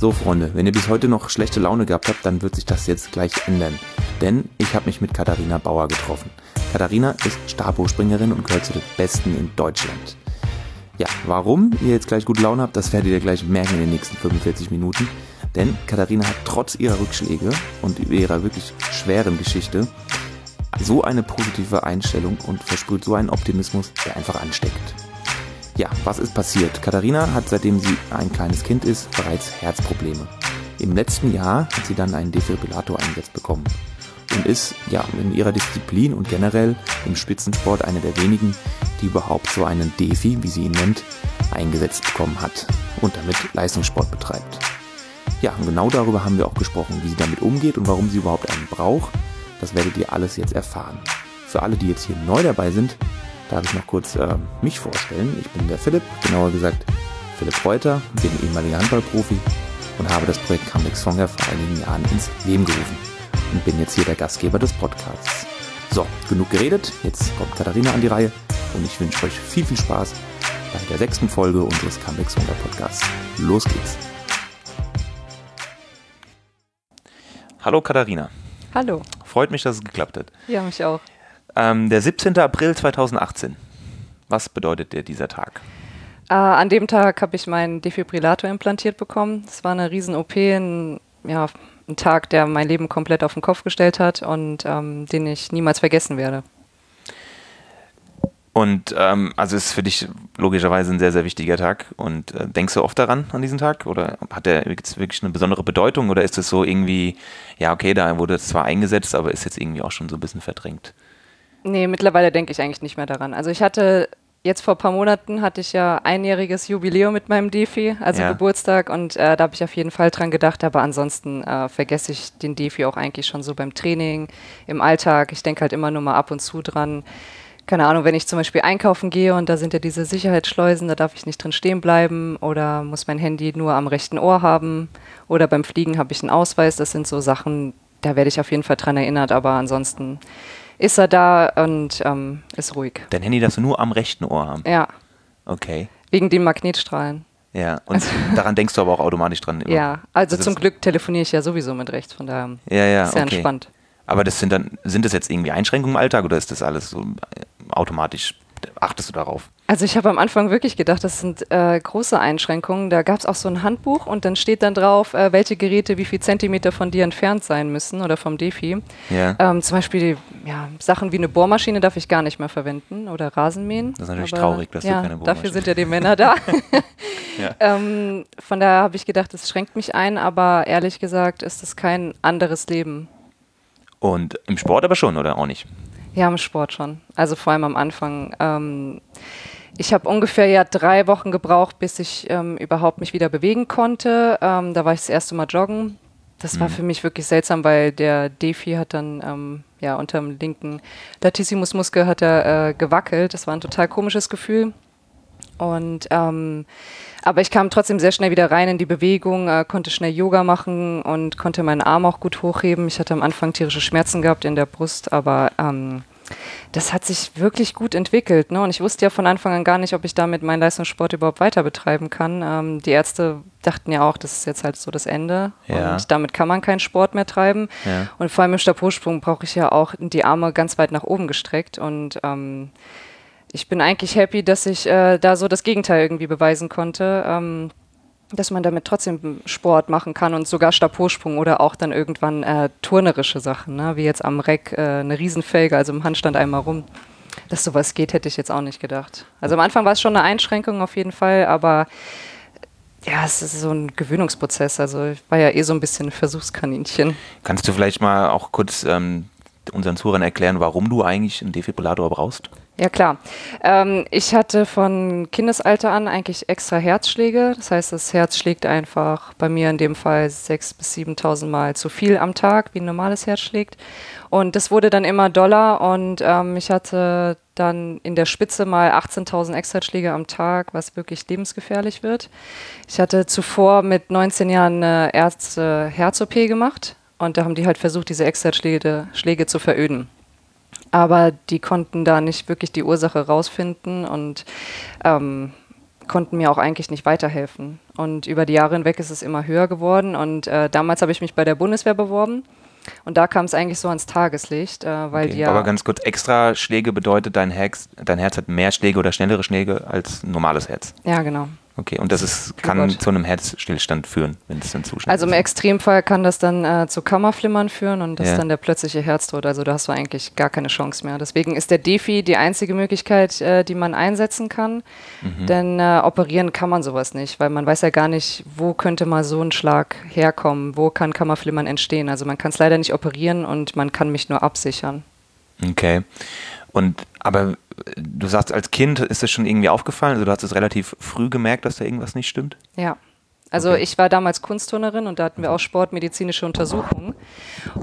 So, Freunde, wenn ihr bis heute noch schlechte Laune gehabt habt, dann wird sich das jetzt gleich ändern. Denn ich habe mich mit Katharina Bauer getroffen. Katharina ist Stabhochspringerin und gehört zu den Besten in Deutschland. Ja, warum ihr jetzt gleich gute Laune habt, das werdet ihr gleich merken in den nächsten 45 Minuten. Denn Katharina hat trotz ihrer Rückschläge und ihrer wirklich schweren Geschichte so eine positive Einstellung und versprüht so einen Optimismus, der einfach ansteckt. Ja, was ist passiert? Katharina hat seitdem sie ein kleines Kind ist bereits Herzprobleme. Im letzten Jahr hat sie dann einen Defibrillator eingesetzt bekommen und ist ja in ihrer Disziplin und generell im Spitzensport eine der wenigen, die überhaupt so einen Defi, wie sie ihn nennt, eingesetzt bekommen hat und damit Leistungssport betreibt. Ja, und genau darüber haben wir auch gesprochen, wie sie damit umgeht und warum sie überhaupt einen braucht. Das werdet ihr alles jetzt erfahren. Für alle, die jetzt hier neu dabei sind, darf ich noch kurz äh, mich vorstellen. Ich bin der Philipp, genauer gesagt Philipp Reuter, bin ehemaliger Handballprofi und habe das Projekt Comeback Songer vor einigen Jahren ins Leben gerufen und bin jetzt hier der Gastgeber des Podcasts. So, genug geredet, jetzt kommt Katharina an die Reihe und ich wünsche euch viel, viel Spaß bei der sechsten Folge unseres Comeback Songer Podcasts. Los geht's! Hallo Katharina. Hallo. Freut mich, dass es geklappt hat. Ja, mich auch. Ähm, der 17. April 2018. Was bedeutet dir dieser Tag? Äh, an dem Tag habe ich meinen Defibrillator implantiert bekommen. Das war eine riesen OP, ein, ja, ein Tag, der mein Leben komplett auf den Kopf gestellt hat und ähm, den ich niemals vergessen werde. Und ähm, also ist für dich logischerweise ein sehr, sehr wichtiger Tag. Und äh, denkst du oft daran an diesen Tag? Oder hat der jetzt wirklich eine besondere Bedeutung? Oder ist es so irgendwie, ja, okay, da wurde es zwar eingesetzt, aber ist jetzt irgendwie auch schon so ein bisschen verdrängt? Nee, mittlerweile denke ich eigentlich nicht mehr daran. Also ich hatte jetzt vor ein paar Monaten hatte ich ja einjähriges Jubiläum mit meinem Defi, also ja. Geburtstag, und äh, da habe ich auf jeden Fall dran gedacht, aber ansonsten äh, vergesse ich den Defi auch eigentlich schon so beim Training, im Alltag. Ich denke halt immer nur mal ab und zu dran. Keine Ahnung, wenn ich zum Beispiel einkaufen gehe und da sind ja diese Sicherheitsschleusen, da darf ich nicht drin stehen bleiben oder muss mein Handy nur am rechten Ohr haben oder beim Fliegen habe ich einen Ausweis. Das sind so Sachen, da werde ich auf jeden Fall dran erinnert, aber ansonsten ist er da und ähm, ist ruhig. Dein Handy darfst du nur am rechten Ohr haben? Ja. Okay. Wegen den Magnetstrahlen. Ja, und daran denkst du aber auch automatisch dran. Immer. Ja, also, also zum Glück telefoniere ich ja sowieso mit rechts, von daher ja, ja, ist ja okay. entspannt. Aber das sind dann, sind das jetzt irgendwie Einschränkungen im Alltag oder ist das alles so automatisch? Achtest du darauf? Also ich habe am Anfang wirklich gedacht, das sind äh, große Einschränkungen. Da gab es auch so ein Handbuch und dann steht dann drauf, äh, welche Geräte wie viel Zentimeter von dir entfernt sein müssen oder vom Defi. Ja. Ähm, zum Beispiel ja, Sachen wie eine Bohrmaschine darf ich gar nicht mehr verwenden oder Rasenmähen. Das ist natürlich Aber, traurig, dass ja, du keine Bohrmaschine Dafür sind ja die Männer da. ja. ähm, von daher habe ich gedacht, das schränkt mich ein, aber ehrlich gesagt ist es kein anderes Leben. Und im Sport aber schon, oder auch nicht? Ja, im Sport schon. Also vor allem am Anfang. Ähm, ich habe ungefähr ja drei Wochen gebraucht, bis ich ähm, überhaupt mich wieder bewegen konnte. Ähm, da war ich das erste Mal joggen. Das mhm. war für mich wirklich seltsam, weil der Defi hat dann ähm, ja unter dem linken Latissimusmuskel hat er äh, gewackelt. Das war ein total komisches Gefühl. Und ähm, aber ich kam trotzdem sehr schnell wieder rein in die Bewegung, äh, konnte schnell Yoga machen und konnte meinen Arm auch gut hochheben. Ich hatte am Anfang tierische Schmerzen gehabt in der Brust, aber ähm, das hat sich wirklich gut entwickelt. Ne? Und ich wusste ja von Anfang an gar nicht, ob ich damit meinen Leistungssport überhaupt weiter betreiben kann. Ähm, die Ärzte dachten ja auch, das ist jetzt halt so das Ende. Ja. Und damit kann man keinen Sport mehr treiben. Ja. Und vor allem im Stabhochsprung brauche ich ja auch die Arme ganz weit nach oben gestreckt. Und ähm, ich bin eigentlich happy, dass ich äh, da so das Gegenteil irgendwie beweisen konnte. Ähm, dass man damit trotzdem Sport machen kann und sogar Stabhochsprung oder auch dann irgendwann äh, turnerische Sachen, ne? wie jetzt am Reck äh, eine Riesenfelge, also im Handstand einmal rum. Dass sowas geht, hätte ich jetzt auch nicht gedacht. Also am Anfang war es schon eine Einschränkung auf jeden Fall, aber ja, es ist so ein Gewöhnungsprozess. Also ich war ja eh so ein bisschen Versuchskaninchen. Kannst du vielleicht mal auch kurz ähm, unseren Zuhörern erklären, warum du eigentlich einen Defibrillator brauchst? Ja, klar. Ähm, ich hatte von Kindesalter an eigentlich extra Herzschläge. Das heißt, das Herz schlägt einfach bei mir in dem Fall 6.000 bis 7.000 Mal zu viel am Tag, wie ein normales Herz schlägt. Und das wurde dann immer doller und ähm, ich hatte dann in der Spitze mal 18.000 Extraschläge am Tag, was wirklich lebensgefährlich wird. Ich hatte zuvor mit 19 Jahren eine Ärzte-Herz-OP gemacht und da haben die halt versucht, diese Extraschläge Schläge zu veröden aber die konnten da nicht wirklich die Ursache rausfinden und ähm, konnten mir auch eigentlich nicht weiterhelfen. Und über die Jahre hinweg ist es immer höher geworden. Und äh, damals habe ich mich bei der Bundeswehr beworben. Und da kam es eigentlich so ans Tageslicht, äh, weil Okay. die ja. Aber ganz kurz, extra Schläge bedeutet, dein Herz, dein Herz hat mehr Schläge oder schnellere Schläge als ein normales Herz. ja, genau. Okay, und das ist, kann Gott. zu einem Herzstillstand führen, wenn es dann zu schnell Also im. Extremfall kann das dann äh, zu Kammerflimmern führen und das Ja. ist dann der plötzliche Herztod. Also da hast du eigentlich gar keine Chance mehr. Deswegen ist der Defi die einzige Möglichkeit, äh, die man einsetzen kann. Mhm. Denn äh, operieren kann man sowas nicht, weil man weiß ja gar nicht, wo könnte mal so ein Schlag herkommen, wo kann Kammerflimmern entstehen. Also man kann es leider nicht operieren und man kann mich nur absichern. Okay. Und aber du sagst, als Kind ist das schon irgendwie aufgefallen? Also du hast es relativ früh gemerkt, dass da irgendwas nicht stimmt? Ja. Also Okay. Mhm. ich war damals Kunstturnerin und da hatten wir auch sportmedizinische Untersuchungen.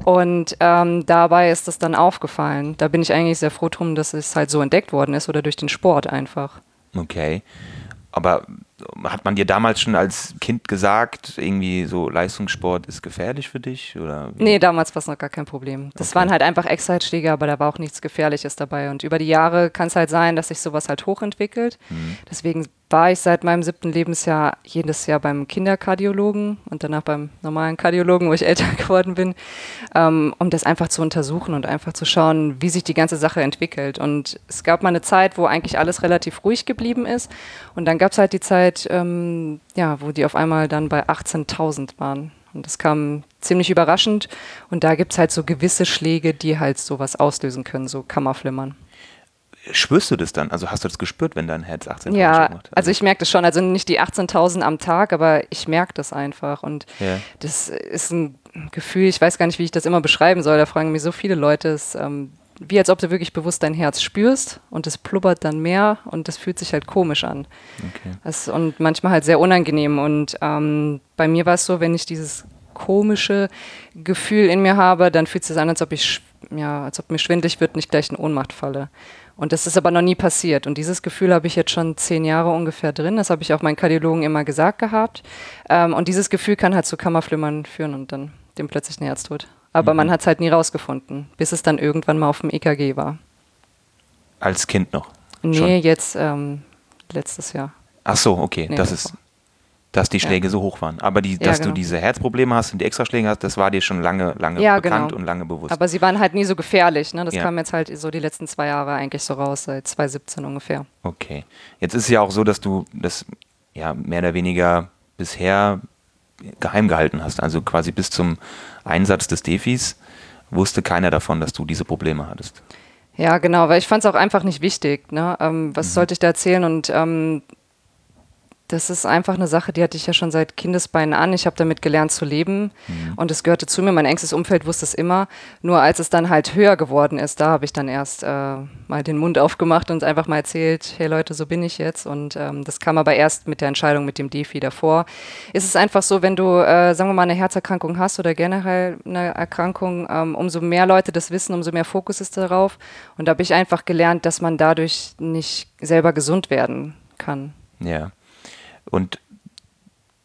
Und ähm, dabei ist das dann aufgefallen. Da bin ich eigentlich sehr froh drum, dass es halt so entdeckt worden ist oder durch den Sport einfach. Okay. Aber hat man dir damals schon als Kind gesagt, irgendwie so Leistungssport ist gefährlich für dich? Oder wie? Nee, damals war es noch gar kein Problem. Das Okay. waren halt einfach Extraschläge, aber da war auch nichts Gefährliches dabei. Und über die Jahre kann es halt sein, dass sich sowas halt hochentwickelt. Mhm. Deswegen war ich seit meinem siebten Lebensjahr jedes Jahr beim Kinderkardiologen und danach beim normalen Kardiologen, wo ich älter geworden bin, ähm, um das einfach zu untersuchen und einfach zu schauen, wie sich die ganze Sache entwickelt. Und es gab mal eine Zeit, wo eigentlich alles relativ ruhig geblieben ist. Und dann gab es halt die Zeit, ähm, ja, wo die auf einmal dann bei 18.000 waren. Und das kam ziemlich überraschend. Und da gibt es halt so gewisse Schläge, die halt sowas auslösen können, so Kammerflimmern. Spürst du das dann? Also hast du das gespürt, wenn dein Herz 18 Ja, macht? also ich merke das schon. Also nicht die 18.000 am Tag, aber ich merke das einfach. Und Ja. das ist ein Gefühl, ich weiß gar nicht, wie ich das immer beschreiben soll. Da fragen mich so viele Leute, es, ähm, wie als ob du wirklich bewusst dein Herz spürst und es blubbert dann mehr und das fühlt sich halt komisch an. Okay. Das, und manchmal halt sehr unangenehm. Und ähm, bei mir war es so, wenn ich dieses komische Gefühl in mir habe, dann fühlt es sich an, als ob ich ja, als ob mir schwindlig wird und ich gleich in Ohnmacht falle. Und das ist aber noch nie passiert. Und dieses Gefühl habe ich jetzt schon zehn Jahre ungefähr drin. Das habe ich auch meinen Kardiologen immer gesagt gehabt. Ähm, und dieses Gefühl kann halt zu Kammerflimmern führen und dann dem plötzlichen Herztod. Aber man hat es halt nie rausgefunden, bis es dann irgendwann mal auf dem EKG war. Als Kind noch? Nee, Schon. jetzt ähm, letztes Jahr. Ach so, okay. Nee, das das ist, dass die Schläge so hoch waren. Aber die, Ja, dass genau. du diese Herzprobleme hast und die Extraschläge hast, das war dir schon lange, lange Ja, bekannt genau. und lange bewusst. Aber sie waren halt nie so gefährlich. Ne? Das Ja. kam jetzt halt so die letzten zwei Jahre eigentlich so raus, seit 2017 ungefähr. Okay. Jetzt ist es ja auch so, dass du das ja mehr oder weniger bisher geheim gehalten hast. Also quasi bis zum Einsatz des Defis wusste keiner davon, dass du diese Probleme hattest. Ja, genau, weil ich fand es auch einfach nicht wichtig. Ne? Ähm, was sollte ich da erzählen? Und ähm, das ist einfach eine Sache, die hatte ich ja schon seit Kindesbeinen an. Ich habe damit gelernt zu leben und es gehörte zu mir. Mein engstes Umfeld wusste es immer. Nur als es dann halt höher geworden ist, da habe ich dann erst äh, mal den Mund aufgemacht und einfach mal erzählt, hey Leute, so bin ich jetzt. Und ähm, das kam aber erst mit der Entscheidung mit dem Defi davor. Ist es einfach so, wenn du, äh, sagen wir mal, eine Herzerkrankung hast oder generell eine Erkrankung, ähm, umso mehr Leute das wissen, umso mehr Fokus ist darauf. Und da habe ich einfach gelernt, dass man dadurch nicht selber gesund werden kann. Ja. Und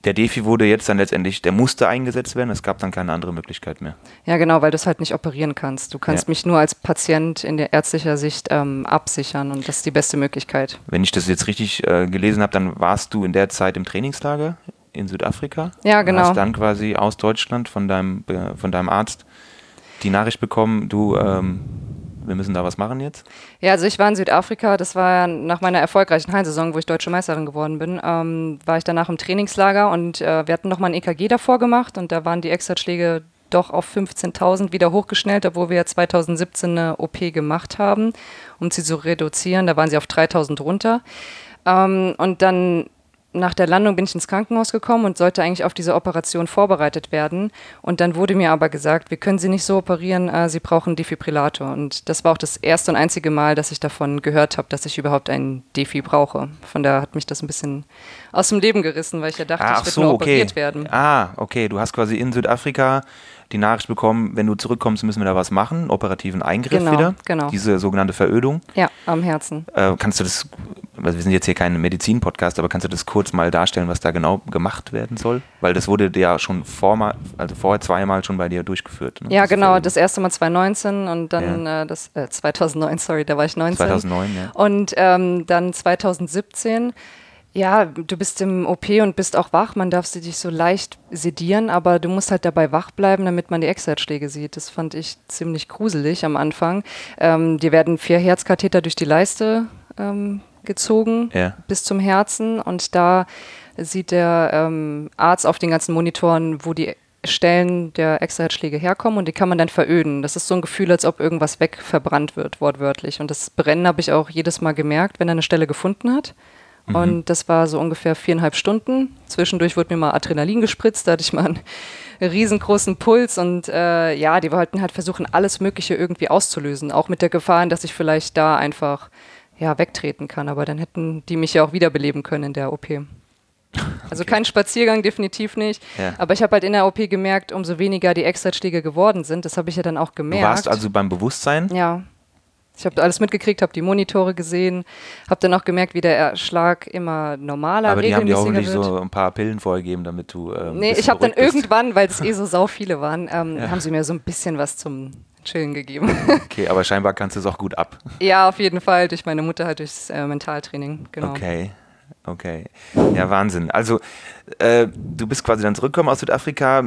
der Defi wurde jetzt dann letztendlich, der musste eingesetzt werden, es gab dann keine andere Möglichkeit mehr. Ja, genau, weil du es halt nicht operieren kannst. Du kannst Ja. mich nur als Patient in der ärztlicher Sicht ähm, absichern und das ist die beste Möglichkeit. Wenn ich das jetzt richtig äh, gelesen habe, dann warst du in der Zeit im Trainingslager in Südafrika. Ja, Und genau. hast dann quasi aus Deutschland von deinem, äh, von deinem Arzt die Nachricht bekommen, du, ähm, wir müssen da was machen jetzt. Ja, also ich war in Südafrika, das war nach meiner erfolgreichen Hallensaison, wo ich deutsche Meisterin geworden bin, ähm, war ich danach im Trainingslager und äh, wir hatten nochmal ein EKG davor gemacht und da waren die Extraschläge doch auf 15.000 wieder hochgeschnellt, obwohl wir ja 2017 eine OP gemacht haben, um sie zu reduzieren. Da waren sie auf 3.000 runter. Ähm, und dann nach der Landung bin ich ins Krankenhaus gekommen und sollte eigentlich auf diese Operation vorbereitet werden. Und dann wurde mir aber gesagt, wir können Sie nicht so operieren, äh, Sie brauchen einen Defibrillator. Und das war auch das erste und einzige Mal, dass ich davon gehört habe, dass ich überhaupt einen Defi brauche. Von daher hat mich das ein bisschen aus dem Leben gerissen, weil ich ja dachte, Ah, ich würde so, nur okay. operiert werden. Ah, okay. Du hast quasi in Südafrika die Nachricht bekommen, wenn du zurückkommst, müssen wir da was machen, operativen Eingriff Genau, wieder. genau. Diese sogenannte Verödung. Ja, am Herzen. Äh, kannst du das, also wir sind jetzt hier kein Medizin-Podcast, aber kannst du das kurz mal darstellen, was da genau gemacht werden soll? Weil das wurde ja schon vor, also vorher zweimal schon bei dir durchgeführt. Ne? Ja, Diese genau. Das erste Mal 2019 und dann äh, das äh, 2009, sorry, da war ich 19. 2009, ja. Und ähm, dann 2017. Ja, du bist im OP und bist auch wach. Man darf sie dich so leicht sedieren, aber du musst halt dabei wach bleiben, damit man die Extraschläge sieht. Das fand ich ziemlich gruselig am Anfang. Ähm, dir werden vier Herzkatheter durch die Leiste ähm, gezogen Ja. bis zum Herzen und da sieht der ähm, Arzt auf den ganzen Monitoren, wo die Stellen der Extraherzschläge herkommen und die kann man dann veröden. Das ist so ein Gefühl, als ob irgendwas wegverbrannt wird, wortwörtlich. Und das Brennen habe ich auch jedes Mal gemerkt, wenn er eine Stelle gefunden hat. Und das war so ungefähr viereinhalb Stunden. Zwischendurch wurde mir mal Adrenalin gespritzt, da hatte ich mal einen riesengroßen Puls und äh, ja, die wollten halt versuchen, alles Mögliche irgendwie auszulösen. Auch mit der Gefahr, dass ich vielleicht da einfach ja, wegtreten kann. Aber dann hätten die mich ja auch wiederbeleben können in der OP. Also kein Spaziergang, definitiv nicht. Ja. Aber ich habe halt in der OP gemerkt, umso weniger die Extraschläge geworden sind. Das habe ich ja dann auch Du gemerkt. warst also beim Bewusstsein? Ja. Ich habe alles mitgekriegt, habe die Monitore gesehen, habe dann auch gemerkt, wie der Schlag immer normaler, aber die haben dir hoffentlich wird. so ein paar Pillen vorgegeben, damit du. Ähm, Nee, ich habe dann bist. irgendwann, weil es eh so sau viele waren, ähm, haben sie mir so ein bisschen was zum Chillen gegeben. Okay, aber scheinbar kannst du es auch gut ab. ja, auf jeden Fall, durch meine Mutter halt durchs äh, Mentaltraining, genau. Okay. Okay. Ja, Wahnsinn. Also, äh, du bist quasi dann zurückgekommen aus Südafrika,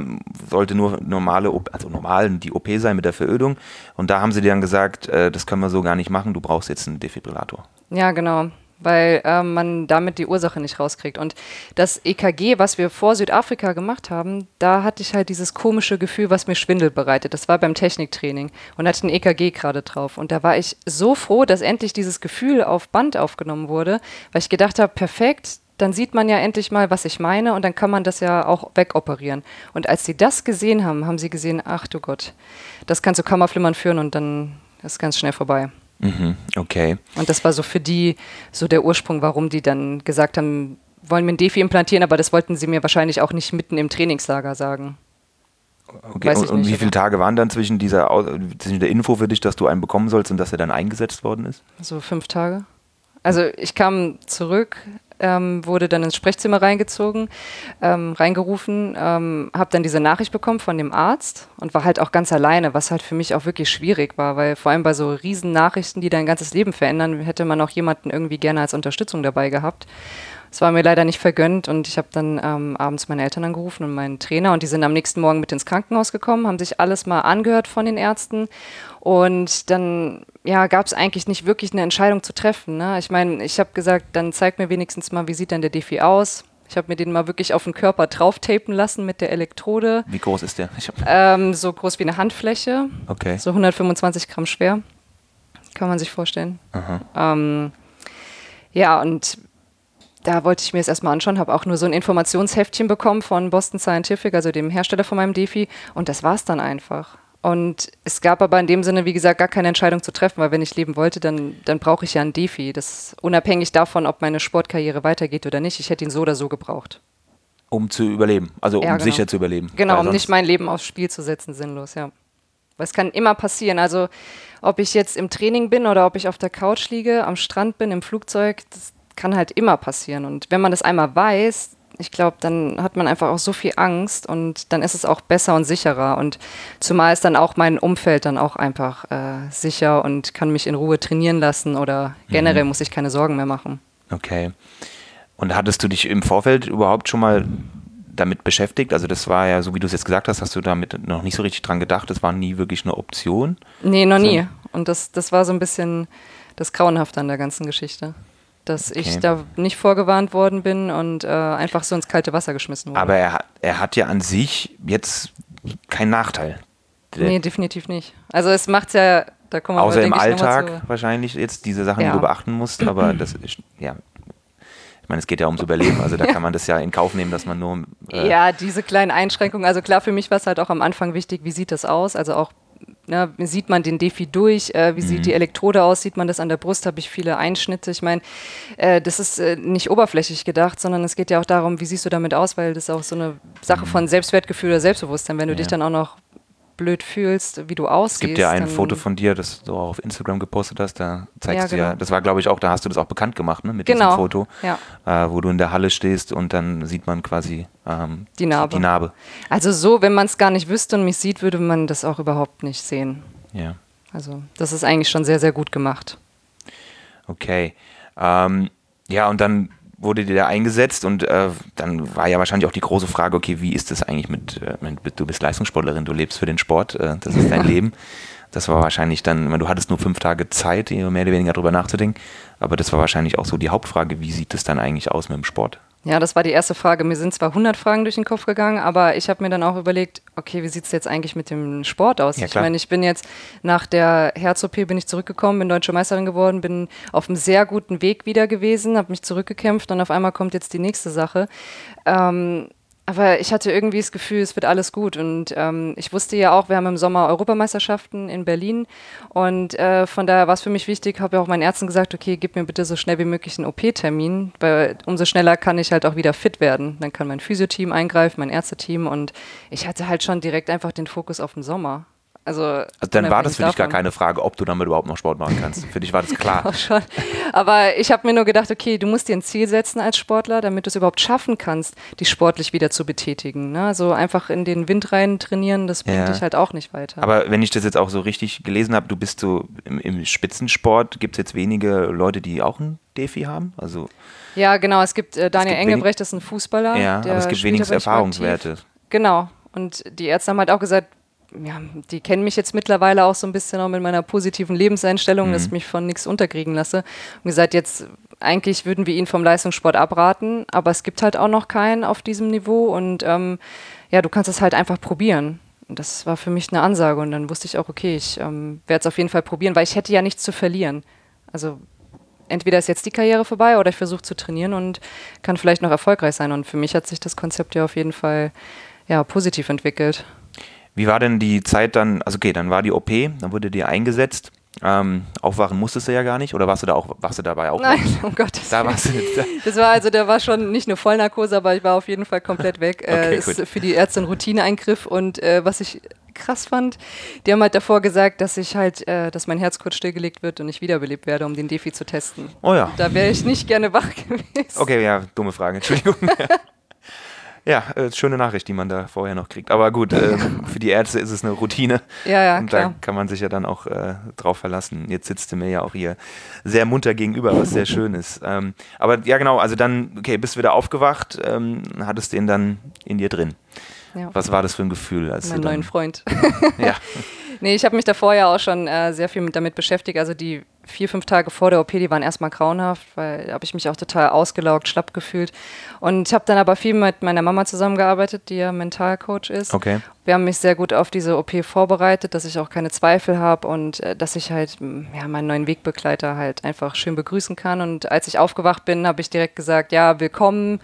sollte nur normale, also normal die OP sein mit der Verödung. Und da haben sie dir dann gesagt, äh, das können wir so gar nicht machen, du brauchst jetzt einen Defibrillator. Ja, genau. Weil ähm, man damit die Ursache nicht rauskriegt. Und das EKG, was wir vor Südafrika gemacht haben, da hatte ich halt dieses komische Gefühl, was mir Schwindel bereitet. Das war beim Techniktraining und hatte ein EKG gerade drauf. Und da war ich so froh, dass endlich dieses Gefühl auf Band aufgenommen wurde, weil ich gedacht habe, perfekt, dann sieht man ja endlich mal, was ich meine und dann kann man das ja auch wegoperieren. Und als sie das gesehen haben, haben sie gesehen, ach du Gott, das kann zu Kammerflimmern führen und dann ist ganz schnell vorbei. Mhm, okay. Und das war so für die so der Ursprung, warum die dann gesagt haben, wollen mir ein Defi implantieren, aber das wollten sie mir wahrscheinlich auch nicht mitten im Trainingslager sagen. okay. Weiß Und, und nicht, wie aber- viele Tage waren dann zwischen dieser zwischen der Info für dich, dass du einen bekommen sollst und dass er dann eingesetzt worden ist? So fünf Tage. Also ich kam zurück, ähm, wurde dann ins Sprechzimmer reingezogen, ähm, reingerufen, ähm, habe dann diese Nachricht bekommen von dem Arzt und war halt auch ganz alleine, was halt für mich auch wirklich schwierig war, weil vor allem bei so riesen Nachrichten, die dein ganzes Leben verändern, hätte man auch jemanden irgendwie gerne als Unterstützung dabei gehabt. Es war mir leider nicht vergönnt und ich habe dann ähm, abends meine Eltern angerufen und meinen Trainer und die sind am nächsten Morgen mit ins Krankenhaus gekommen, haben sich alles mal angehört von den Ärzten und dann ja, gab es eigentlich nicht wirklich eine Entscheidung zu treffen. Ne? Ich meine, ich habe gesagt, dann zeig mir wenigstens mal, wie sieht denn der Defi aus? Ich habe mir den mal wirklich auf den Körper drauf tapen lassen mit der Elektrode. Wie groß ist der? Ähm, so groß wie eine Handfläche, okay. so 125 Gramm schwer. Kann man sich vorstellen. Ähm, ja, und da wollte ich mir es erstmal anschauen, habe auch nur so ein Informationsheftchen bekommen von Boston Scientific, also dem Hersteller von meinem Defi, und das war es dann einfach. Und es gab aber in dem Sinne, wie gesagt, gar keine Entscheidung zu treffen, weil wenn ich leben wollte, dann, dann brauche ich ja ein Defi. Das ist unabhängig davon, ob meine Sportkarriere weitergeht oder nicht. Ich hätte ihn so oder so gebraucht. Um zu überleben, also Ja, um genau. sicher zu überleben. Genau, um nicht mein Leben aufs Spiel zu setzen, sinnlos, ja. Weil es kann immer passieren. Also, ob ich jetzt im Training bin oder ob ich auf der Couch liege, am Strand bin, im Flugzeug, das kann halt immer passieren. Und wenn man das einmal weiß, ich glaube, dann hat man einfach auch so viel Angst und dann ist es auch besser und sicherer. Und zumal ist dann auch mein Umfeld dann auch einfach äh, sicher und kann mich in Ruhe trainieren lassen oder generell muss ich keine Sorgen mehr machen. Okay. Und hattest du dich im Vorfeld überhaupt schon mal damit beschäftigt? Also das war ja, so wie du es jetzt gesagt hast, hast du damit noch nicht so richtig dran gedacht. Das war nie wirklich eine Option. Nee, noch So. nie. Und das, das war so ein bisschen das Grauenhafte an der ganzen Geschichte. Dass Okay. ich da nicht vorgewarnt worden bin und äh, einfach so ins kalte Wasser geschmissen wurde. Aber er, hat- er hat ja an sich jetzt keinen Nachteil. Nee, definitiv nicht. Also es macht ja, da kommen wir Außer im noch mal Alltag wahrscheinlich jetzt diese Sachen, Ja. die du beachten musst. Aber das ist, ja. Ich meine, es geht ja ums Überleben. Also da kann man das ja in Kauf nehmen, dass man nur. Äh, ja, diese kleinen Einschränkungen. Also klar, für mich war es halt auch am Anfang wichtig, wie sieht das aus? Also auch, ne, wie sieht man den Defi durch? Äh, wie Mhm. sieht die Elektrode aus? Sieht man das an der Brust? Habe ich viele Einschnitte? Ich meine, äh, das ist äh, nicht oberflächlich gedacht, sondern es geht ja auch darum, wie siehst du damit aus? Weil das ist auch so eine Sache von Selbstwertgefühl oder Selbstbewusstsein. Wenn du Mhm. Ja. dich dann auch noch blöd fühlst, wie du aussiehst. Es gibt ja ein Foto von dir, das du auch auf Instagram gepostet hast. Da zeigst Ja, du ja, genau. das war glaube ich auch, da hast du das auch bekannt gemacht, ne, mit Genau, diesem Foto, ja. äh, wo du in der Halle stehst und dann sieht man quasi ähm, Die Narbe. Die Narbe. Also so, wenn man es gar nicht wüsste und mich sieht, würde man das auch überhaupt nicht sehen. Ja, Also das ist eigentlich schon sehr, sehr gut gemacht. okay. Ähm, ja, und dann wurde dir da eingesetzt und äh, dann war ja wahrscheinlich auch die große Frage, okay, wie ist das eigentlich mit, äh, mit du bist Leistungssportlerin, du lebst für den Sport, äh, das ist dein Leben. Das war wahrscheinlich dann, du hattest nur fünf Tage Zeit, mehr oder weniger drüber nachzudenken, aber das war wahrscheinlich auch so die Hauptfrage, wie sieht es dann eigentlich aus mit dem Sport? Ja, das war die erste Frage. Mir sind zwar 100 Fragen durch den Kopf gegangen, aber ich habe mir dann auch überlegt, okay, wie sieht es jetzt eigentlich mit dem Sport aus? Ja, ich meine, ich bin jetzt nach der Herz-OP bin ich zurückgekommen, bin deutsche Meisterin geworden, bin auf einem sehr guten Weg wieder gewesen, habe mich zurückgekämpft und auf einmal kommt jetzt die nächste Sache. Ähm, aber ich hatte irgendwie das Gefühl, es wird alles gut. Und ähm, ich wusste ja auch, wir haben im Sommer Europameisterschaften in Berlin. Und äh, von daher war es für mich wichtig, habe ja auch meinen Ärzten gesagt, okay, gib mir bitte so schnell wie möglich einen OP-Termin, weil umso schneller kann ich halt auch wieder fit werden. Dann kann mein Physioteam eingreifen, mein Ärzteteam. Und ich hatte halt schon direkt einfach den Fokus auf den Sommer. Also, also dann war das für dich gar keine Frage, ob du damit überhaupt noch Sport machen kannst. für dich war das klar. Genau schon. Aber ich habe mir nur gedacht, okay, du musst dir ein Ziel setzen als Sportler, damit du es überhaupt schaffen kannst, dich sportlich wieder zu betätigen. Ne? Also einfach in den Wind rein trainieren, das bringt ja. dich halt auch nicht weiter. Aber wenn ich das jetzt auch so richtig gelesen habe, du bist so im, im Spitzensport, gibt es jetzt wenige Leute, die auch ein Defi haben? Also ja, genau. Es gibt äh, Daniel es gibt Engelbrecht, das ist ein Fußballer. Ja, aber es gibt wenigstens Erfahrungswerte. Genau. Und die Ärzte haben halt auch gesagt, ja, die kennen mich jetzt mittlerweile auch so ein bisschen auch mit meiner positiven Lebenseinstellung, mhm. dass ich mich von nichts unterkriegen lasse. Und gesagt, jetzt eigentlich würden wir ihn vom Leistungssport abraten, aber es gibt halt auch noch keinen auf diesem Niveau und ähm, ja, du kannst es halt einfach probieren. Und das war für mich eine Ansage und dann wusste ich auch, okay, ich ähm, werde es auf jeden Fall probieren, weil ich hätte ja nichts zu verlieren. Also entweder ist jetzt die Karriere vorbei oder ich versuche zu trainieren und kann vielleicht noch erfolgreich sein. Und für mich hat sich das Konzept ja auf jeden Fall ja, positiv entwickelt. Wie war denn die Zeit dann, also okay, dann war die OP, dann wurde dir eingesetzt. Ähm, aufwachen musstest du ja gar nicht, oder warst du da auch, warst du dabei auch? Nein, um Gottes da warst du, da. Das war also, der war schon nicht nur Vollnarkose, aber ich war auf jeden Fall komplett weg. okay, äh, ist für die Ärzte ein Routineeingriff und äh, was ich krass fand, die haben halt davor gesagt, dass ich halt, äh, dass mein Herz kurz stillgelegt wird und ich wiederbelebt werde, um den Defi zu testen. Oh ja. Da wäre ich nicht gerne wach gewesen. Okay, ja, dumme Frage, Entschuldigung. Ja, äh, schöne Nachricht, die man da vorher noch kriegt. Aber gut, äh, für die Ärzte ist es eine Routine. Ja, ja, Und klar. da kann man sich ja dann auch äh, drauf verlassen. Jetzt sitzt du mir ja auch hier sehr munter gegenüber, was sehr schön ist. Ähm, aber ja, genau, also dann, okay, bist du wieder aufgewacht, ähm, hattest den dann in dir drin. Ja. Was war das für ein Gefühl? Als mein neuen Freund. ja. nee, ich habe mich davor ja auch schon äh, sehr viel mit, damit beschäftigt. Also die vier, fünf Tage vor der OP, die waren erstmal grauenhaft, weil da habe ich mich auch total ausgelaugt, schlapp gefühlt. Und ich habe dann aber viel mit meiner Mama zusammengearbeitet, die ja Mentalcoach ist. Okay. Wir haben mich sehr gut auf diese OP vorbereitet, dass ich auch keine Zweifel habe und äh, dass ich halt ja, meinen neuen Wegbegleiter halt einfach schön begrüßen kann. Und als ich aufgewacht bin, habe ich direkt gesagt, ja, willkommen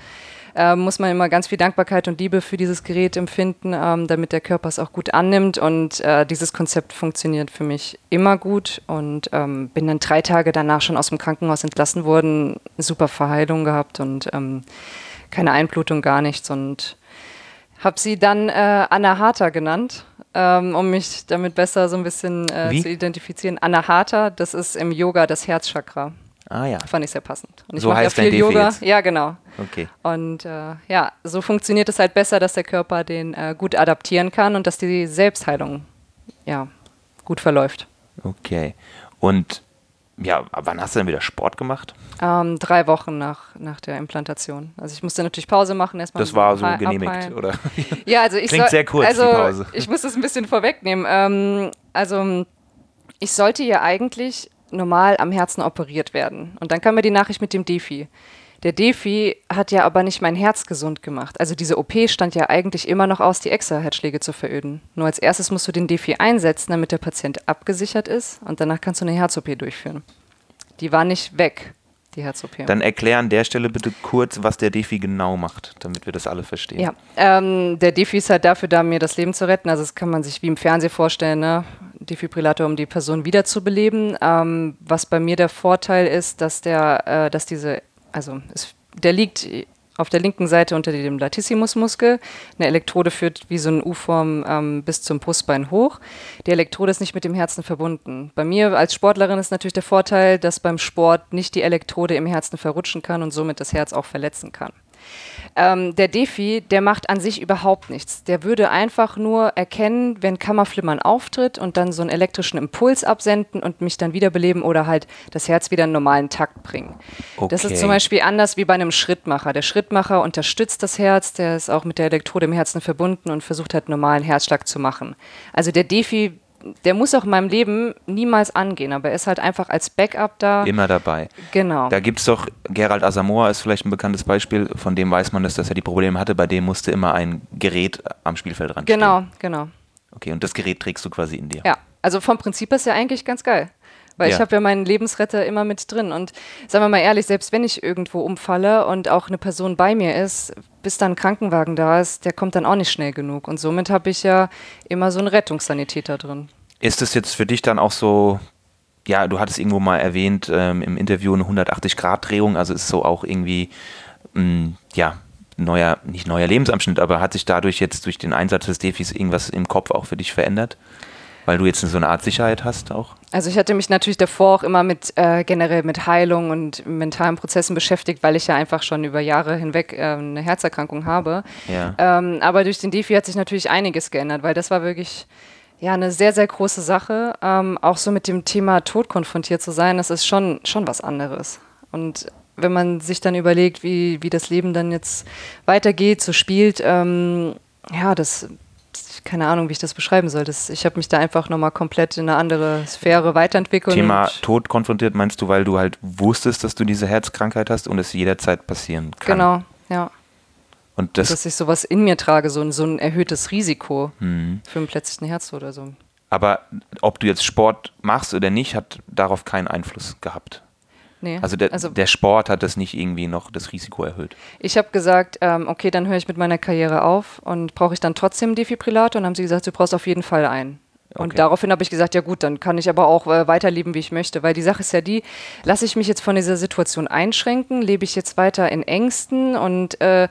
äh, muss man immer ganz viel Dankbarkeit und Liebe für dieses Gerät empfinden, ähm, damit der Körper es auch gut annimmt. Und äh, dieses Konzept funktioniert für mich immer gut und ähm, bin dann drei Tage danach schon aus dem Krankenhaus entlassen worden, super Verheilung gehabt und ähm, keine Einblutung, gar nichts. Und habe sie dann äh, Anahata genannt, ähm, um mich damit besser so ein bisschen äh, zu identifizieren. Anahata, das ist im Yoga das Herzchakra. Ah ja. Fand ich sehr passend. Und ich so heißt ja viel Yoga. Jetzt. Ja, genau. Okay. Und äh, ja, so funktioniert es halt besser, dass der Körper den äh, gut adaptieren kann und dass die Selbstheilung ja gut verläuft. Okay. Und ja, wann hast du denn wieder Sport gemacht? Ähm, drei Wochen nach, nach der Implantation. Also ich musste natürlich Pause machen. Erstmal das war so genehmigt, abheilen. oder? Ja, also ich Klingt sehr kurz, also die Pause. Ich muss das ein bisschen vorwegnehmen. Ähm, also ich sollte ja eigentlich normal am Herzen operiert werden. Und dann kam mir die Nachricht mit dem Defi. Der Defi hat ja aber nicht mein Herz gesund gemacht. Also diese OP stand ja eigentlich immer noch aus, die Extra-Herzschläge zu veröden. Nur als erstes musst du den Defi einsetzen, damit der Patient abgesichert ist und danach kannst du eine Herz-OP durchführen. Die war nicht weg, die Herz-OP. Dann erklär an der Stelle bitte kurz, was der Defi genau macht, damit wir das alle verstehen. Ja, ähm, der Defi ist halt dafür da, mir das Leben zu retten. Also das kann man sich wie im Fernsehen vorstellen, ne? Defibrillator, um die Person wiederzubeleben. Ähm, was bei mir der Vorteil ist, dass der, äh, dass diese, also es, der liegt auf der linken Seite unter dem Latissimusmuskel. Eine Elektrode führt wie so eine U-Form ähm, bis zum Brustbein hoch. Die Elektrode ist nicht mit dem Herzen verbunden. Bei mir als Sportlerin ist natürlich der Vorteil, dass beim Sport nicht die Elektrode im Herzen verrutschen kann und somit das Herz auch verletzen kann. Ähm, der Defi, der macht an sich überhaupt nichts. Der würde einfach nur erkennen, wenn Kammerflimmern auftritt und dann so einen elektrischen Impuls absenden und mich dann wiederbeleben oder halt das Herz wieder in einen normalen Takt bringen. Okay. Das ist zum Beispiel anders wie bei einem Schrittmacher. Der Schrittmacher unterstützt das Herz, der ist auch mit der Elektrode im Herzen verbunden und versucht halt normalen Herzschlag zu machen. Also der Defi der muss auch in meinem Leben niemals angehen, aber er ist halt einfach als Backup da. Immer dabei. Genau. Da gibt es doch, Gerald Asamoah ist vielleicht ein bekanntes Beispiel, von dem weiß man, dass, dass er die Probleme hatte, bei dem musste immer ein Gerät am Spielfeld ran Genau, genau. Okay, und das Gerät trägst du quasi in dir. Ja, also vom Prinzip ist ja eigentlich ganz geil. Weil ja. ich habe ja meinen Lebensretter immer mit drin. Und sagen wir mal ehrlich, selbst wenn ich irgendwo umfalle und auch eine Person bei mir ist, bis dann ein Krankenwagen da ist, der kommt dann auch nicht schnell genug. Und somit habe ich ja immer so einen Rettungssanitäter drin. Ist es jetzt für dich dann auch so, ja, du hattest irgendwo mal erwähnt ähm, im Interview eine 180-Grad-Drehung, also ist so auch irgendwie, mh, mm, ja, neuer, nicht neuer Lebensabschnitt, aber hat sich dadurch jetzt durch den Einsatz des Defis irgendwas im Kopf auch für dich verändert? Weil du jetzt so eine Art Sicherheit hast auch? Also ich hatte mich natürlich davor auch immer mit äh, generell mit Heilung und mentalen Prozessen beschäftigt, weil ich ja einfach schon über Jahre hinweg äh, eine Herzerkrankung habe. Ja. Ähm, aber durch den Defi hat sich natürlich einiges geändert, weil das war wirklich ja eine sehr, sehr große Sache. Ähm, auch so mit dem Thema Tod konfrontiert zu sein, das ist schon, schon was anderes. Und wenn man sich dann überlegt, wie, wie das Leben dann jetzt weitergeht, so spielt, ähm, ja, das keine Ahnung, wie ich das beschreiben soll. Das, ich habe mich da einfach nochmal komplett in eine andere Sphäre weiterentwickelt. Thema Tod konfrontiert meinst du, weil du halt wusstest, dass du diese Herzkrankheit hast und es jederzeit passieren kann? Genau, ja. Und das dass ich sowas in mir trage, so ein, so ein erhöhtes Risiko mhm. für einen plötzlichen Herz oder so. Aber ob du jetzt Sport machst oder nicht, hat darauf keinen Einfluss gehabt. Nee. Also der, also der, Sport hat das nicht irgendwie noch das Risiko erhöht. Ich habe gesagt, ähm, okay, dann höre ich mit meiner Karriere auf und brauche ich dann trotzdem Defibrillator? Und dann haben sie gesagt, du brauchst auf jeden Fall einen. Okay. Und daraufhin habe ich gesagt, ja gut, dann kann ich aber auch äh, weiterleben, wie ich möchte. Weil die Sache ist ja die, lasse ich mich jetzt von dieser Situation einschränken, lebe ich jetzt weiter in Ängsten und äh,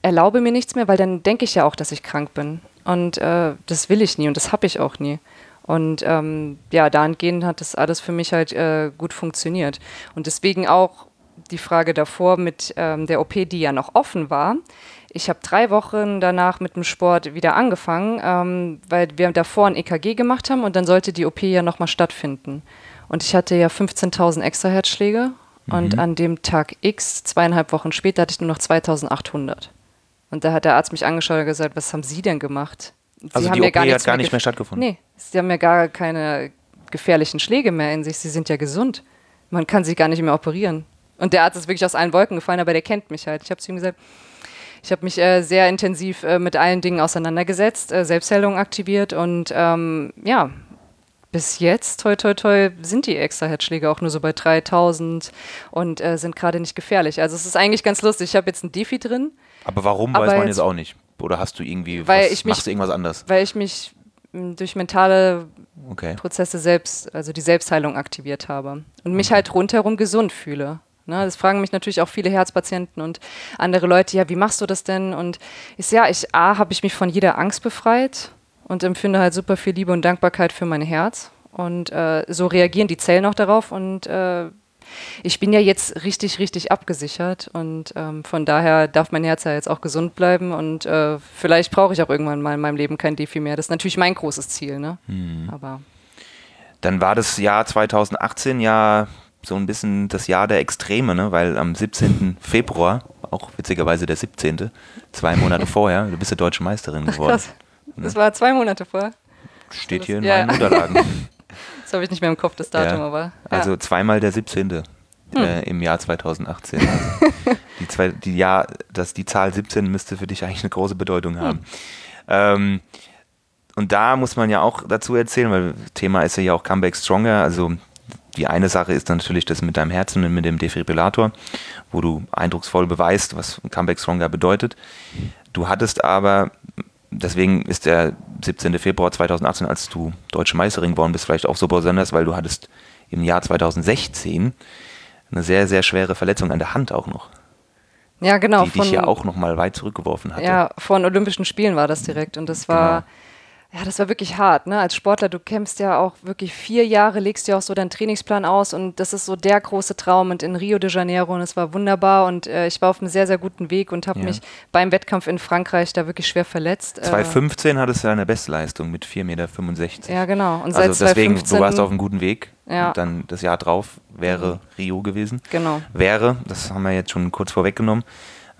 erlaube mir nichts mehr, weil dann denke ich ja auch, dass ich krank bin. Und äh, das will ich nie und das habe ich auch nie. Und ähm, ja, dahingehend hat das alles für mich halt äh, gut funktioniert. Und deswegen auch die Frage davor mit ähm, der OP, die ja noch offen war. Ich habe drei Wochen danach mit dem Sport wieder angefangen, ähm, weil wir davor ein EKG gemacht haben und dann sollte die OP ja nochmal stattfinden. Und ich hatte ja 15.000 extra Herzschläge mhm. und an dem Tag X, zweieinhalb Wochen später, hatte ich nur noch 2.800. Und da hat der Arzt mich angeschaut und gesagt, was haben Sie denn gemacht? Sie also die OP gar hat gar nicht mehr stattgefunden? Nee, sie haben ja gar keine gefährlichen Schläge mehr in sich. Sie sind ja gesund. Man kann sie gar nicht mehr operieren. Und der Arzt ist wirklich aus allen Wolken gefallen, aber der kennt mich halt. Ich habe zu ihm gesagt, ich habe mich äh, sehr intensiv äh, mit allen Dingen auseinandergesetzt, äh, Selbstheilung aktiviert und ähm, ja, bis jetzt, toi, toi, toi, sind die Extra-Herzschläge auch nur so bei 3000 und äh, sind gerade nicht gefährlich. Also es ist eigentlich ganz lustig. Ich habe jetzt ein Defi drin. Aber warum, weiß man jetzt auch nicht. Oder hast du irgendwie, weil was, ich mich, machst du irgendwas anders? Weil ich mich hm, durch mentale okay. Prozesse selbst, also die Selbstheilung aktiviert habe und mich mhm. halt rundherum gesund fühle. Ne, das fragen mich natürlich auch viele Herzpatienten und andere Leute, ja, wie machst du das denn? Und ich ja, ich, A, habe ich mich von jeder Angst befreit und empfinde halt super viel Liebe und Dankbarkeit für mein Herz. Und äh, so reagieren die Zellen auch darauf und äh, ich bin ja jetzt richtig, richtig abgesichert und ähm, von daher darf mein Herz ja jetzt auch gesund bleiben und äh, vielleicht brauche ich auch irgendwann mal in meinem Leben kein Defi mehr. Das ist natürlich mein großes Ziel, ne? Mhm. Aber dann war das Jahr 2018 ja so ein bisschen das Jahr der Extreme, ne? weil am 17. Februar, auch witzigerweise der 17., zwei Monate vorher, du bist ja deutsche Meisterin geworden. Ach, krass. Ne? Das war zwei Monate vorher. Steht hier in ja. meinen Unterlagen. Das habe ich nicht mehr im Kopf, das Datum, ja. aber. Ja. Also zweimal der 17. Hm. Äh, im Jahr 2018. Also die, zwei, die, Jahr, das, die Zahl 17 müsste für dich eigentlich eine große Bedeutung haben. Hm. Ähm, und da muss man ja auch dazu erzählen, weil Thema ist ja auch Comeback Stronger. Also die eine Sache ist natürlich das mit deinem Herzen und mit dem Defibrillator, wo du eindrucksvoll beweist, was Comeback Stronger bedeutet. Du hattest aber deswegen ist der 17. Februar 2018, als du deutsche Meisterin geworden bist, vielleicht auch so besonders, weil du hattest im Jahr 2016 eine sehr, sehr schwere Verletzung an der Hand auch noch. Ja, genau. Die dich ja auch noch mal weit zurückgeworfen hat. Ja, von Olympischen Spielen war das direkt und das war, Ja, das war wirklich hart. Ne? Als Sportler, du kämpfst ja auch wirklich vier Jahre, legst dir auch so deinen Trainingsplan aus und das ist so der große Traum. Und in Rio de Janeiro und es war wunderbar und äh, ich war auf einem sehr, sehr guten Weg und habe ja. mich beim Wettkampf in Frankreich da wirklich schwer verletzt. 2015 äh, hattest du eine Bestleistung mit 4,65 Meter. Ja, genau. Und also seit deswegen, 2015, du warst auf einem guten Weg. Ja. Und dann das Jahr drauf wäre Rio gewesen. Genau. Wäre, das haben wir jetzt schon kurz vorweggenommen.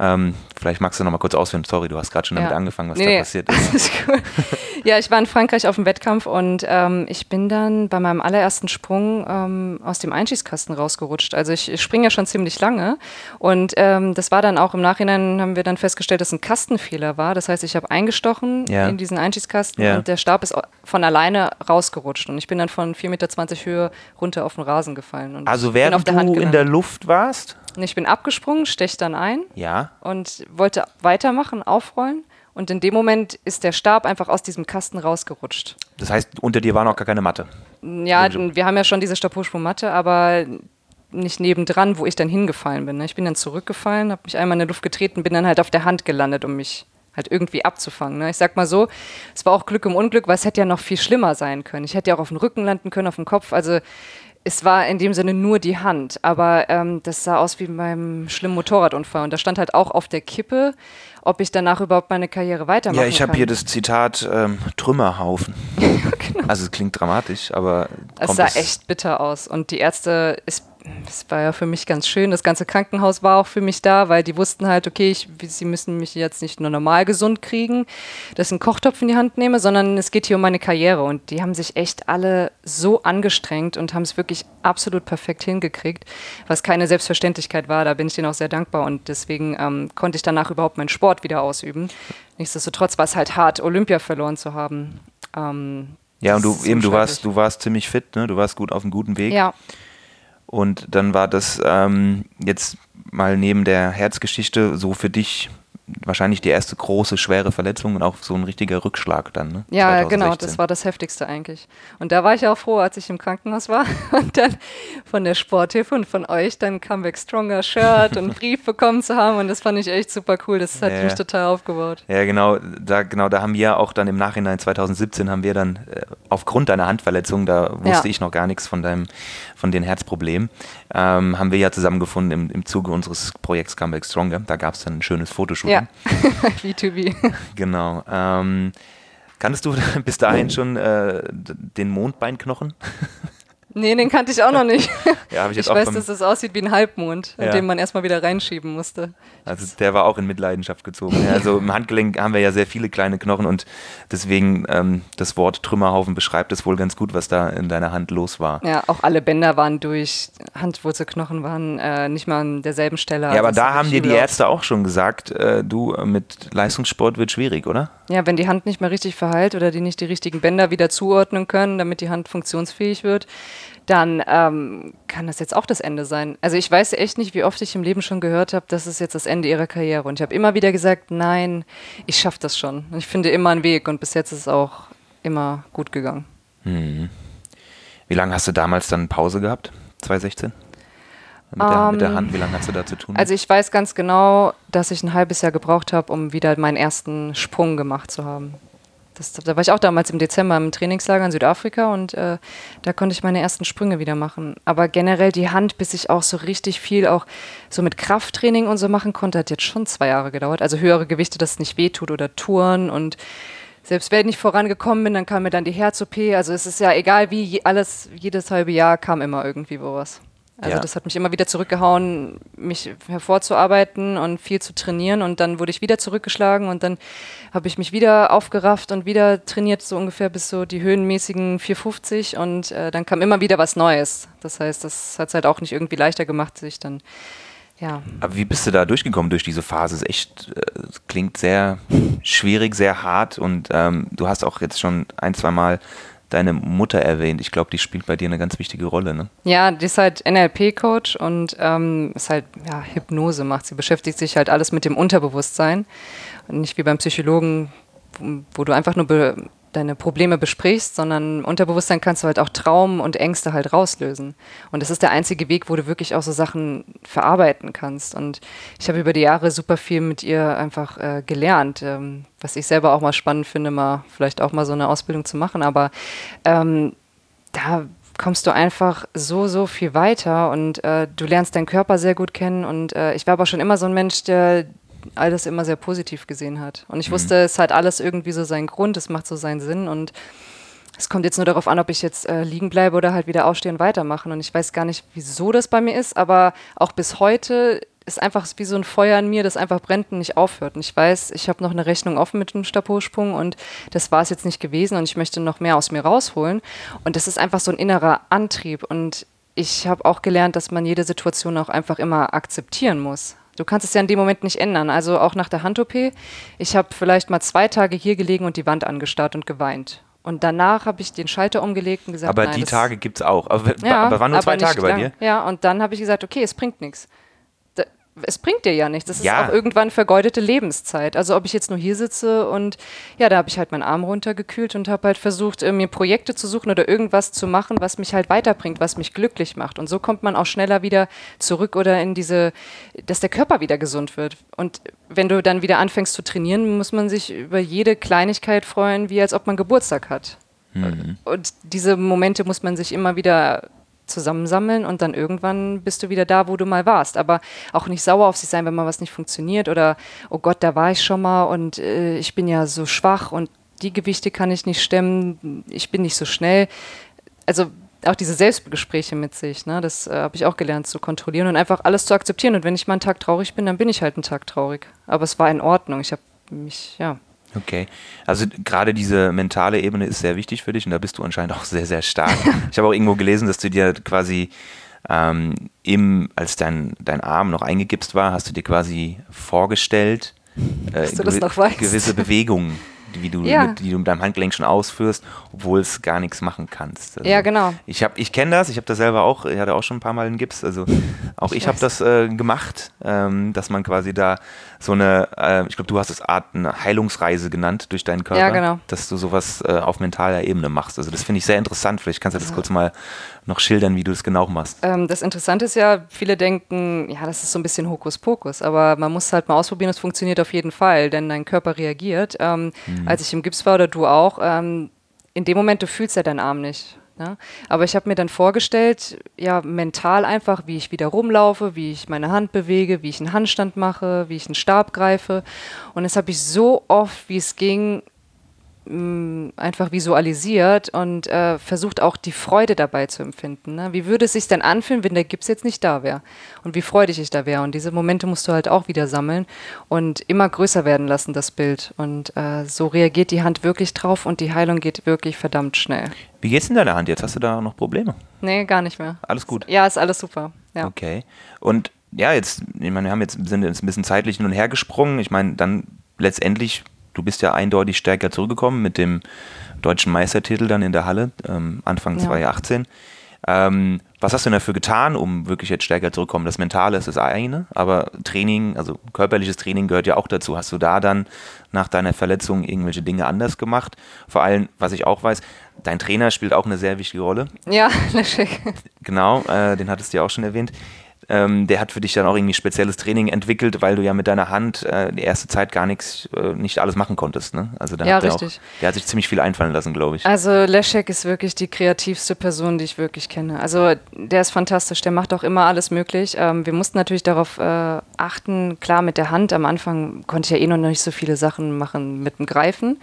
Ähm, vielleicht magst du noch mal kurz ausführen. Sorry, du hast gerade schon damit ja. angefangen, was nee, da passiert ist. ist ja, ich war in Frankreich auf dem Wettkampf und ähm, ich bin dann bei meinem allerersten Sprung ähm, aus dem Einschießkasten rausgerutscht. Also ich, ich springe ja schon ziemlich lange und ähm, das war dann auch im Nachhinein haben wir dann festgestellt, dass ein Kastenfehler war. Das heißt, ich habe eingestochen ja. in diesen Einschießkasten ja. und der Stab ist von alleine rausgerutscht und ich bin dann von 4,20 Meter Höhe runter auf den Rasen gefallen. also während du in der Luft warst? Und ich bin abgesprungen, stech dann ein. Ja. Und wollte weitermachen, aufrollen. Und in dem Moment ist der Stab einfach aus diesem Kasten rausgerutscht. Das heißt, unter dir war noch gar keine Matte? Ja, wir haben ja schon diese Stabhochsprungmatte, aber nicht nebendran, wo ich dann hingefallen bin. Ich bin dann zurückgefallen, habe mich einmal in der Luft getreten, bin dann halt auf der Hand gelandet, um mich halt irgendwie abzufangen. Ne? Ich sag mal so, es war auch Glück im Unglück, weil es hätte ja noch viel schlimmer sein können. Ich hätte ja auch auf dem Rücken landen können, auf dem Kopf. Also es war in dem Sinne nur die Hand, aber ähm, das sah aus wie beim schlimmen Motorradunfall. Und da stand halt auch auf der Kippe, ob ich danach überhaupt meine Karriere weitermachen kann. Ja, ich habe hier das Zitat ähm, Trümmerhaufen. genau. Also es klingt dramatisch, aber. Es sah echt bitter aus. Und die Ärzte, ist das war ja für mich ganz schön. Das ganze Krankenhaus war auch für mich da, weil die wussten halt, okay, ich, sie müssen mich jetzt nicht nur normal gesund kriegen, dass ich einen Kochtopf in die Hand nehme, sondern es geht hier um meine Karriere. Und die haben sich echt alle so angestrengt und haben es wirklich absolut perfekt hingekriegt, was keine Selbstverständlichkeit war. Da bin ich denen auch sehr dankbar und deswegen ähm, konnte ich danach überhaupt meinen Sport wieder ausüben. Nichtsdestotrotz war es halt hart, Olympia verloren zu haben. Ähm, ja, und du eben, du warst, du warst ziemlich fit, ne? Du warst gut auf einem guten Weg. Ja. Und dann war das ähm, jetzt mal neben der Herzgeschichte so für dich wahrscheinlich die erste große, schwere Verletzung und auch so ein richtiger Rückschlag dann. Ne? Ja, 2016. genau, das war das Heftigste eigentlich. Und da war ich auch froh, als ich im Krankenhaus war und dann von der Sporthilfe und von euch dann Comeback Stronger Shirt und Brief bekommen zu haben und das fand ich echt super cool. Das hat ja, mich total aufgebaut. Ja, genau, da, genau, da haben wir auch dann im Nachhinein 2017 haben wir dann äh, aufgrund deiner Handverletzung, da wusste ja. ich noch gar nichts von deinem, von den Herzproblemen, ähm, haben wir ja zusammengefunden im, im Zuge unseres Projekts Comeback Stronger. Da gab es dann ein schönes Fotoshooting. Ja, B2B. genau. Ähm, kanntest du bis dahin schon äh, den Mondbeinknochen? Nee, den kannte ich auch noch nicht. Ja, ich, ich weiß, dass es aussieht wie ein Halbmond, ja. den man erstmal wieder reinschieben musste. Also der war auch in Mitleidenschaft gezogen. Ja, also im Handgelenk haben wir ja sehr viele kleine Knochen und deswegen ähm, das Wort Trümmerhaufen beschreibt es wohl ganz gut, was da in deiner Hand los war. Ja, auch alle Bänder waren durch, Handwurzelknochen waren äh, nicht mal an derselben Stelle. Ja, aber also da haben dir die Ärzte auch schon gesagt, äh, du, mit Leistungssport wird schwierig, oder? Ja, wenn die Hand nicht mehr richtig verheilt oder die nicht die richtigen Bänder wieder zuordnen können, damit die Hand funktionsfähig wird, dann ähm, kann das jetzt auch das Ende sein. Also ich weiß echt nicht, wie oft ich im Leben schon gehört habe, das ist jetzt das Ende ihrer Karriere. Und ich habe immer wieder gesagt, nein, ich schaffe das schon. Ich finde immer einen Weg und bis jetzt ist es auch immer gut gegangen. Hm. Wie lange hast du damals dann Pause gehabt? 2016? Mit der, um, mit der, ähm, Hand, wie lange hast du da zu tun? Also ich weiß ganz genau, dass ich ein halbes Jahr gebraucht habe, um wieder meinen ersten Sprung gemacht zu haben. Das, da war ich auch damals im Dezember im Trainingslager in Südafrika und äh, da konnte ich meine ersten Sprünge wieder machen. Aber generell die Hand, bis ich auch so richtig viel auch so mit Krafttraining und so machen konnte, hat jetzt schon zwei Jahre gedauert. Also höhere Gewichte, dass es nicht wehtut oder Touren und selbst wenn ich vorangekommen bin, dann kam mir dann die Herz-OP. Also es ist ja egal wie, alles, jedes halbe Jahr kam immer irgendwie wo was. Also ja. das hat mich immer wieder zurückgehauen, mich hervorzuarbeiten und viel zu trainieren und dann wurde ich wieder zurückgeschlagen und dann habe ich mich wieder aufgerafft und wieder trainiert, so ungefähr bis so die höhenmäßigen 450 und äh, dann kam immer wieder was Neues. Das heißt, das hat es halt auch nicht irgendwie leichter gemacht, sich dann ja. Aber wie bist du da durchgekommen durch diese Phase? Es echt, äh, klingt sehr schwierig, sehr hart und ähm, du hast auch jetzt schon ein, zwei Mal deine Mutter erwähnt. Ich glaube, die spielt bei dir eine ganz wichtige Rolle, ne? Ja, die ist halt NLP-Coach und ähm, ist halt, ja, Hypnose macht. Sie beschäftigt sich halt alles mit dem Unterbewusstsein. Und nicht wie beim Psychologen, wo, wo du einfach nur deine Probleme besprichst, sondern Unterbewusstsein kannst du halt auch Traum und Ängste halt rauslösen. Und das ist der einzige Weg, wo du wirklich auch so Sachen verarbeiten kannst. Und ich habe über die Jahre super viel mit ihr einfach äh, gelernt, ähm, was ich selber auch mal spannend finde, mal vielleicht auch mal so eine Ausbildung zu machen. Aber ähm, da kommst du einfach so, so viel weiter und äh, du lernst deinen Körper sehr gut kennen. Und äh, ich war aber schon immer so ein Mensch, der alles immer sehr positiv gesehen hat. Und ich mhm. wusste, es hat alles irgendwie so seinen Grund, es macht so seinen Sinn und es kommt jetzt nur darauf an, ob ich jetzt äh, liegen bleibe oder halt wieder aufstehen und weitermachen. Und ich weiß gar nicht, wieso das bei mir ist, aber auch bis heute ist einfach wie so ein Feuer in mir, das einfach brennt und nicht aufhört. Und ich weiß, ich habe noch eine Rechnung offen mit dem Stabhochsprung und das war es jetzt nicht gewesen und ich möchte noch mehr aus mir rausholen. Und das ist einfach so ein innerer Antrieb. Und ich habe auch gelernt, dass man jede Situation auch einfach immer akzeptieren muss. Du kannst es ja in dem Moment nicht ändern. Also auch nach der Hand-OP. Ich habe vielleicht mal zwei Tage hier gelegen und die Wand angestarrt und geweint. Und danach habe ich den Schalter umgelegt und gesagt, aber nein, die Tage gibt es auch. Aber, ja, aber waren nur zwei Tage bei dir? Ja, und dann habe ich gesagt, okay, es bringt nichts es bringt dir ja nichts. Das ist ja. auch irgendwann vergeudete Lebenszeit. Also ob ich jetzt nur hier sitze und ja, da habe ich halt meinen Arm runtergekühlt und habe halt versucht, äh, mir Projekte zu suchen oder irgendwas zu machen, was mich halt weiterbringt, was mich glücklich macht. Und so kommt man auch schneller wieder zurück oder in diese, dass der Körper wieder gesund wird. Und wenn du dann wieder anfängst zu trainieren, muss man sich über jede Kleinigkeit freuen, wie als ob man Geburtstag hat. Mhm. Und diese Momente muss man sich immer wieder zusammensammeln und dann irgendwann bist du wieder da, wo du mal warst. Aber auch nicht sauer auf sich sein, wenn mal was nicht funktioniert oder, oh Gott, da war ich schon mal und äh, ich bin ja so schwach und die Gewichte kann ich nicht stemmen, ich bin nicht so schnell. Also auch diese Selbstgespräche mit sich, ne, das äh, habe ich auch gelernt zu kontrollieren und einfach alles zu akzeptieren. Und wenn ich mal einen Tag traurig bin, dann bin ich halt einen Tag traurig. Aber es war in Ordnung. Ich habe mich, ja, Okay, also gerade diese mentale Ebene ist sehr wichtig für dich und da bist du anscheinend auch sehr, sehr stark. ich habe auch irgendwo gelesen, dass du dir quasi ähm, im, als dein, dein Arm noch eingegipst war, hast du dir quasi vorgestellt, äh, gewi gewisse Bewegungen wie du, ja. mit, die du mit deinem Handgelenk schon ausführst, obwohl es gar nichts machen kannst. Also ja, genau. Ich, ich kenne das, ich habe das selber auch, ich hatte auch schon ein paar Mal einen Gips, also auch ich, ich habe das äh, gemacht, ähm, dass man quasi da so eine, äh, ich glaube, du hast es Art eine Heilungsreise genannt durch deinen Körper, ja, genau. dass du sowas äh, auf mentaler Ebene machst. Also das finde ich sehr interessant. Vielleicht kannst du das ja. kurz mal noch schildern, wie du das genau machst. Ähm, das Interessante ist ja, viele denken, ja, das ist so ein bisschen Hokuspokus, aber man muss halt mal ausprobieren, es funktioniert auf jeden Fall, denn dein Körper reagiert. Ähm, mhm. Als ich im Gips war oder du auch, ähm, in dem Moment, du fühlst ja deinen Arm nicht. Ja? Aber ich habe mir dann vorgestellt, ja, mental einfach, wie ich wieder rumlaufe, wie ich meine Hand bewege, wie ich einen Handstand mache, wie ich einen Stab greife. Und das habe ich so oft, wie es ging, einfach visualisiert und äh, versucht auch die Freude dabei zu empfinden. Ne? Wie würde es sich denn anfühlen, wenn der Gips jetzt nicht da wäre? Und wie freudig ich da wäre? Und diese Momente musst du halt auch wieder sammeln und immer größer werden lassen, das Bild. Und äh, so reagiert die Hand wirklich drauf und die Heilung geht wirklich verdammt schnell. Wie geht's in deiner Hand jetzt? Hast du da noch Probleme? Nee, gar nicht mehr. Alles gut? Ja, ist alles super. Ja. Okay. Und ja, jetzt, ich meine, wir haben jetzt, sind jetzt ein bisschen zeitlich hin und her gesprungen. Ich meine, dann letztendlich du bist ja eindeutig stärker zurückgekommen mit dem deutschen Meistertitel dann in der Halle, ähm, Anfang ja. 2018. Ähm, was hast du denn dafür getan, um wirklich jetzt stärker zurückzukommen? Das Mentale ist das eine, aber Training, also körperliches Training gehört ja auch dazu. Hast du da dann nach deiner Verletzung irgendwelche Dinge anders gemacht? Vor allem, was ich auch weiß, dein Trainer spielt auch eine sehr wichtige Rolle. Ja, natürlich. Genau, äh, den hattest du ja auch schon erwähnt ähm, der hat für dich dann auch irgendwie spezielles Training entwickelt, weil du ja mit deiner Hand äh, die erste Zeit gar nichts, äh, nicht alles machen konntest. Ne? Also ja, hat richtig. Auch, der hat sich ziemlich viel einfallen lassen, glaube ich. Also Leszek ist wirklich die kreativste Person, die ich wirklich kenne. Also der ist fantastisch, der macht auch immer alles möglich. Ähm, wir mussten natürlich darauf äh, achten, klar mit der Hand, am Anfang konnte ich ja eh noch nicht so viele Sachen machen mit dem Greifen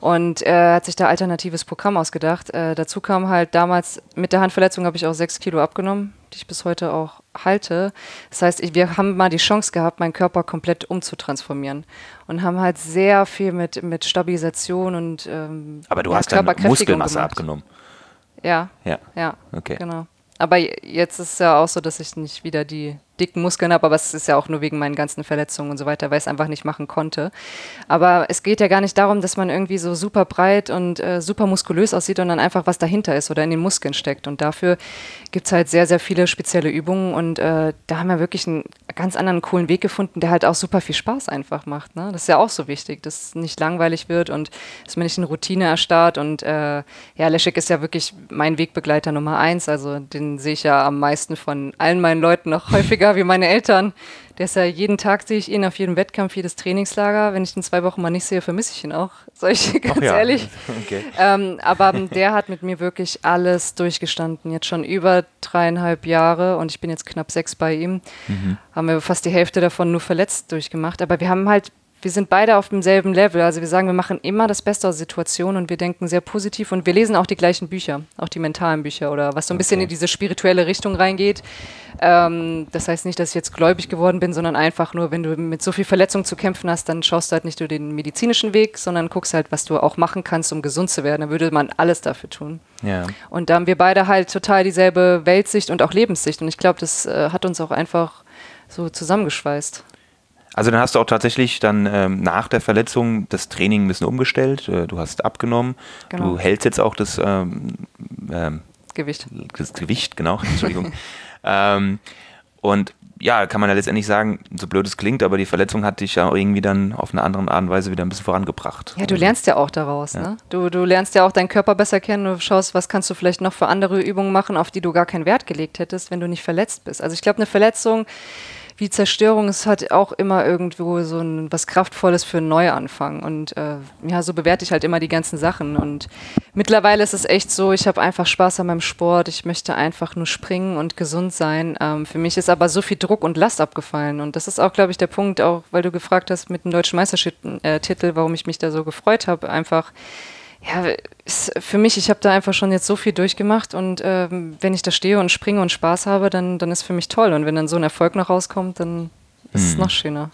und er hat sich da alternatives Programm ausgedacht. Äh, dazu kam halt damals, mit der Handverletzung habe ich auch sechs Kilo abgenommen die ich bis heute auch halte. Das heißt, ich, wir haben mal die Chance gehabt, meinen Körper komplett umzutransformieren und haben halt sehr viel mit, mit Stabilisation und ähm, Aber du hast dann Muskelmasse gemacht. abgenommen. Ja. Ja. Ja. Okay. Genau. Aber jetzt ist es ja auch so, dass ich nicht wieder die dicken Muskeln habe, aber es ist ja auch nur wegen meinen ganzen Verletzungen und so weiter, weil ich es einfach nicht machen konnte. Aber es geht ja gar nicht darum, dass man irgendwie so super breit und äh, super muskulös aussieht, sondern einfach was dahinter ist oder in den Muskeln steckt. Und dafür gibt es halt sehr, sehr viele spezielle Übungen und äh, da haben wir wirklich einen ganz anderen coolen Weg gefunden, der halt auch super viel Spaß einfach macht. Ne? Das ist ja auch so wichtig, dass es nicht langweilig wird und dass man nicht eine Routine erstarrt. Und äh, ja, Leszek ist ja wirklich mein Wegbegleiter Nummer eins. Also den sehe ich ja am meisten von allen meinen Leuten noch häufiger wie meine Eltern. Der ist ja jeden Tag sehe ich ihn auf jedem Wettkampf, jedes Trainingslager. Wenn ich ihn zwei Wochen mal nicht sehe, vermisse ich ihn auch. Soll ich ganz ja. ehrlich. Okay. Ähm, aber der hat mit mir wirklich alles durchgestanden. Jetzt schon über dreieinhalb Jahre und ich bin jetzt knapp sechs bei ihm. Mhm. Haben wir fast die Hälfte davon nur verletzt durchgemacht. Aber wir haben halt wir sind beide auf demselben Level. Also wir sagen, wir machen immer das Beste aus Situationen und wir denken sehr positiv und wir lesen auch die gleichen Bücher, auch die mentalen Bücher oder was so ein okay. bisschen in diese spirituelle Richtung reingeht. Ähm, das heißt nicht, dass ich jetzt gläubig geworden bin, sondern einfach nur, wenn du mit so viel Verletzung zu kämpfen hast, dann schaust du halt nicht nur den medizinischen Weg, sondern guckst halt, was du auch machen kannst, um gesund zu werden. Dann würde man alles dafür tun. Ja. Und da haben wir beide halt total dieselbe Weltsicht und auch Lebenssicht und ich glaube, das äh, hat uns auch einfach so zusammengeschweißt. Also dann hast du auch tatsächlich dann ähm, nach der Verletzung das Training ein bisschen umgestellt. Äh, du hast abgenommen. Genau. Du hältst jetzt auch das ähm, ähm, Gewicht. Das Gewicht, genau. Entschuldigung. ähm, und ja, kann man ja letztendlich sagen, so blöd es klingt, aber die Verletzung hat dich ja irgendwie dann auf eine andere Art und Weise wieder ein bisschen vorangebracht. Ja, du lernst ja auch daraus. Ja. Ne? Du, du lernst ja auch deinen Körper besser kennen. Du schaust, was kannst du vielleicht noch für andere Übungen machen, auf die du gar keinen Wert gelegt hättest, wenn du nicht verletzt bist. Also ich glaube, eine Verletzung wie Zerstörung ist halt auch immer irgendwo so ein, was Kraftvolles für einen Neuanfang. Und äh, ja, so bewerte ich halt immer die ganzen Sachen. Und mittlerweile ist es echt so, ich habe einfach Spaß an meinem Sport. Ich möchte einfach nur springen und gesund sein. Ähm, für mich ist aber so viel Druck und Last abgefallen. Und das ist auch, glaube ich, der Punkt, auch weil du gefragt hast mit dem deutschen Meistertitel, äh, warum ich mich da so gefreut habe. Einfach ja, ist für mich, ich habe da einfach schon jetzt so viel durchgemacht und ähm, wenn ich da stehe und springe und Spaß habe, dann, dann ist für mich toll. Und wenn dann so ein Erfolg noch rauskommt, dann ist hm. es noch schöner.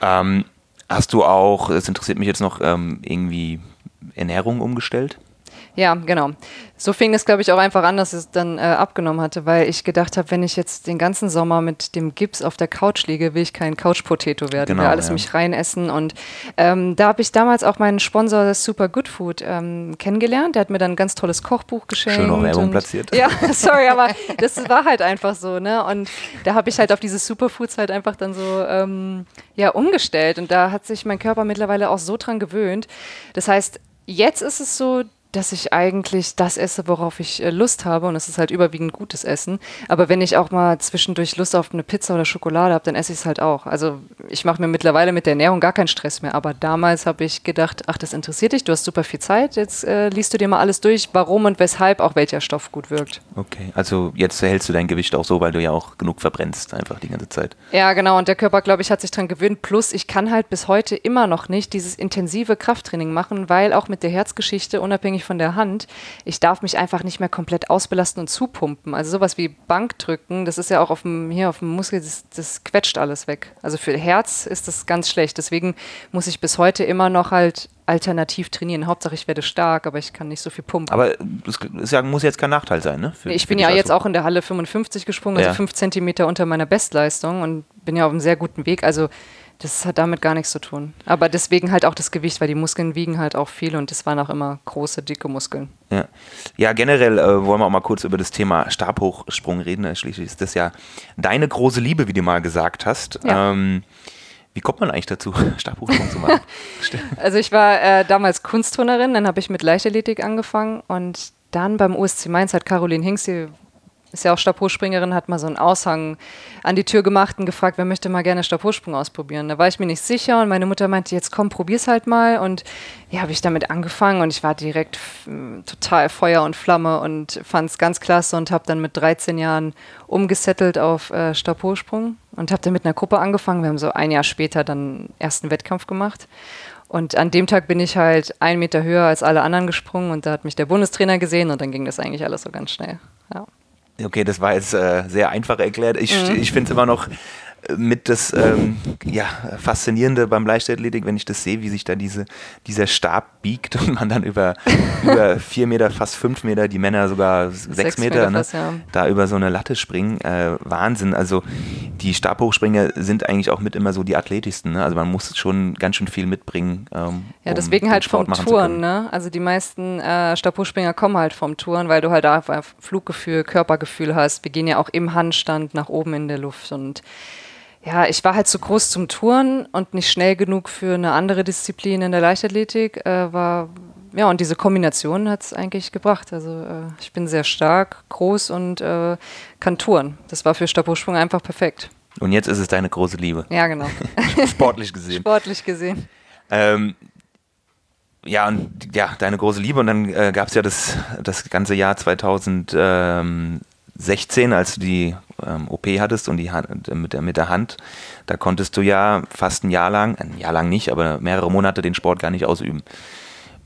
Ähm, hast du auch, es interessiert mich jetzt noch, ähm, irgendwie Ernährung umgestellt? Ja, genau. So fing es, glaube ich, auch einfach an, dass es dann äh, abgenommen hatte, weil ich gedacht habe, wenn ich jetzt den ganzen Sommer mit dem Gips auf der Couch liege, will ich kein Couch-Potato werden, genau, will alles ja. mich reinessen. Und ähm, da habe ich damals auch meinen Sponsor Super Good Food ähm, kennengelernt. Der hat mir dann ein ganz tolles Kochbuch geschenkt. Schön noch Werbung platziert. Ja, sorry, aber das war halt einfach so. Ne? Und da habe ich halt auf diese Superfoods halt einfach dann so ähm, ja, umgestellt. Und da hat sich mein Körper mittlerweile auch so dran gewöhnt. Das heißt, Jetzt ist es so, dass ich eigentlich das esse, worauf ich äh, Lust habe. Und es ist halt überwiegend gutes Essen. Aber wenn ich auch mal zwischendurch Lust auf eine Pizza oder Schokolade habe, dann esse ich es halt auch. Also ich mache mir mittlerweile mit der Ernährung gar keinen Stress mehr. Aber damals habe ich gedacht, ach, das interessiert dich, du hast super viel Zeit. Jetzt äh, liest du dir mal alles durch, warum und weshalb auch welcher Stoff gut wirkt. Okay, also jetzt hältst du dein Gewicht auch so, weil du ja auch genug verbrennst, einfach die ganze Zeit. Ja, genau. Und der Körper, glaube ich, hat sich dran gewöhnt. Plus, ich kann halt bis heute immer noch nicht dieses intensive Krafttraining machen, weil auch mit der Herzgeschichte, unabhängig von der Hand. Ich darf mich einfach nicht mehr komplett ausbelasten und zupumpen. Also sowas wie Bankdrücken, das ist ja auch auf dem, hier auf dem Muskel, das, das quetscht alles weg. Also für Herz ist das ganz schlecht. Deswegen muss ich bis heute immer noch halt alternativ trainieren. Hauptsache ich werde stark, aber ich kann nicht so viel pumpen. Aber das ja, muss jetzt kein Nachteil sein, ne? Für, ich bin ja jetzt auch in der Halle 55 gesprungen, also ja. 5 Zentimeter unter meiner Bestleistung und bin ja auf einem sehr guten Weg. Also das hat damit gar nichts zu tun. Aber deswegen halt auch das Gewicht, weil die Muskeln wiegen halt auch viel und das waren auch immer große, dicke Muskeln. Ja, ja generell äh, wollen wir auch mal kurz über das Thema Stabhochsprung reden. Schließlich ist das ja deine große Liebe, wie du mal gesagt hast. Ja. Ähm, wie kommt man eigentlich dazu, Stabhochsprung zu machen? also ich war äh, damals Kunstturnerin, dann habe ich mit Leichtathletik angefangen und dann beim USC Mainz hat Caroline Hinks, die ist ja auch Stabhochspringerin, hat mal so einen Aushang an die Tür gemacht und gefragt, wer möchte mal gerne Stabhochsprung ausprobieren. Da war ich mir nicht sicher und meine Mutter meinte, jetzt komm, probier's halt mal. Und ja, habe ich damit angefangen und ich war direkt total Feuer und Flamme und fand es ganz klasse und habe dann mit 13 Jahren umgesettelt auf äh, Stabhochsprung und habe dann mit einer Gruppe angefangen. Wir haben so ein Jahr später dann ersten Wettkampf gemacht. Und an dem Tag bin ich halt einen Meter höher als alle anderen gesprungen und da hat mich der Bundestrainer gesehen und dann ging das eigentlich alles so ganz schnell. Ja. Okay, das war jetzt äh, sehr einfach erklärt. Ich, mhm. ich finde es immer noch mit das ähm, ja, Faszinierende beim Leichtathletik, wenn ich das sehe, wie sich da diese, dieser Stab biegt und man dann über, über vier Meter, fast fünf Meter, die Männer sogar sechs, sechs Meter, Meter ne, fast, ja. da über so eine Latte springen. Äh, Wahnsinn. Also die Stabhochspringer sind eigentlich auch mit immer so die athletischsten. Ne? Also man muss schon ganz schön viel mitbringen. Ähm, ja, deswegen um halt vom Touren. Ne? Also die meisten äh, Stabhochspringer kommen halt vom Touren, weil du halt einfach Fluggefühl, Körpergefühl hast. Wir gehen ja auch im Handstand nach oben in der Luft und ja, ich war halt zu groß zum Touren und nicht schnell genug für eine andere Disziplin in der Leichtathletik. Äh, war, ja, und diese Kombination hat es eigentlich gebracht. Also äh, ich bin sehr stark, groß und äh, kann touren. Das war für Stabhochsprung einfach perfekt. Und jetzt ist es deine große Liebe. Ja, genau. Sportlich gesehen. Sportlich gesehen. Ähm, ja, und ja, deine große Liebe. Und dann äh, gab es ja das, das ganze Jahr 2016, als du die ähm, OP hattest und die Hand, mit, der, mit der Hand, da konntest du ja fast ein Jahr lang, ein Jahr lang nicht, aber mehrere Monate den Sport gar nicht ausüben.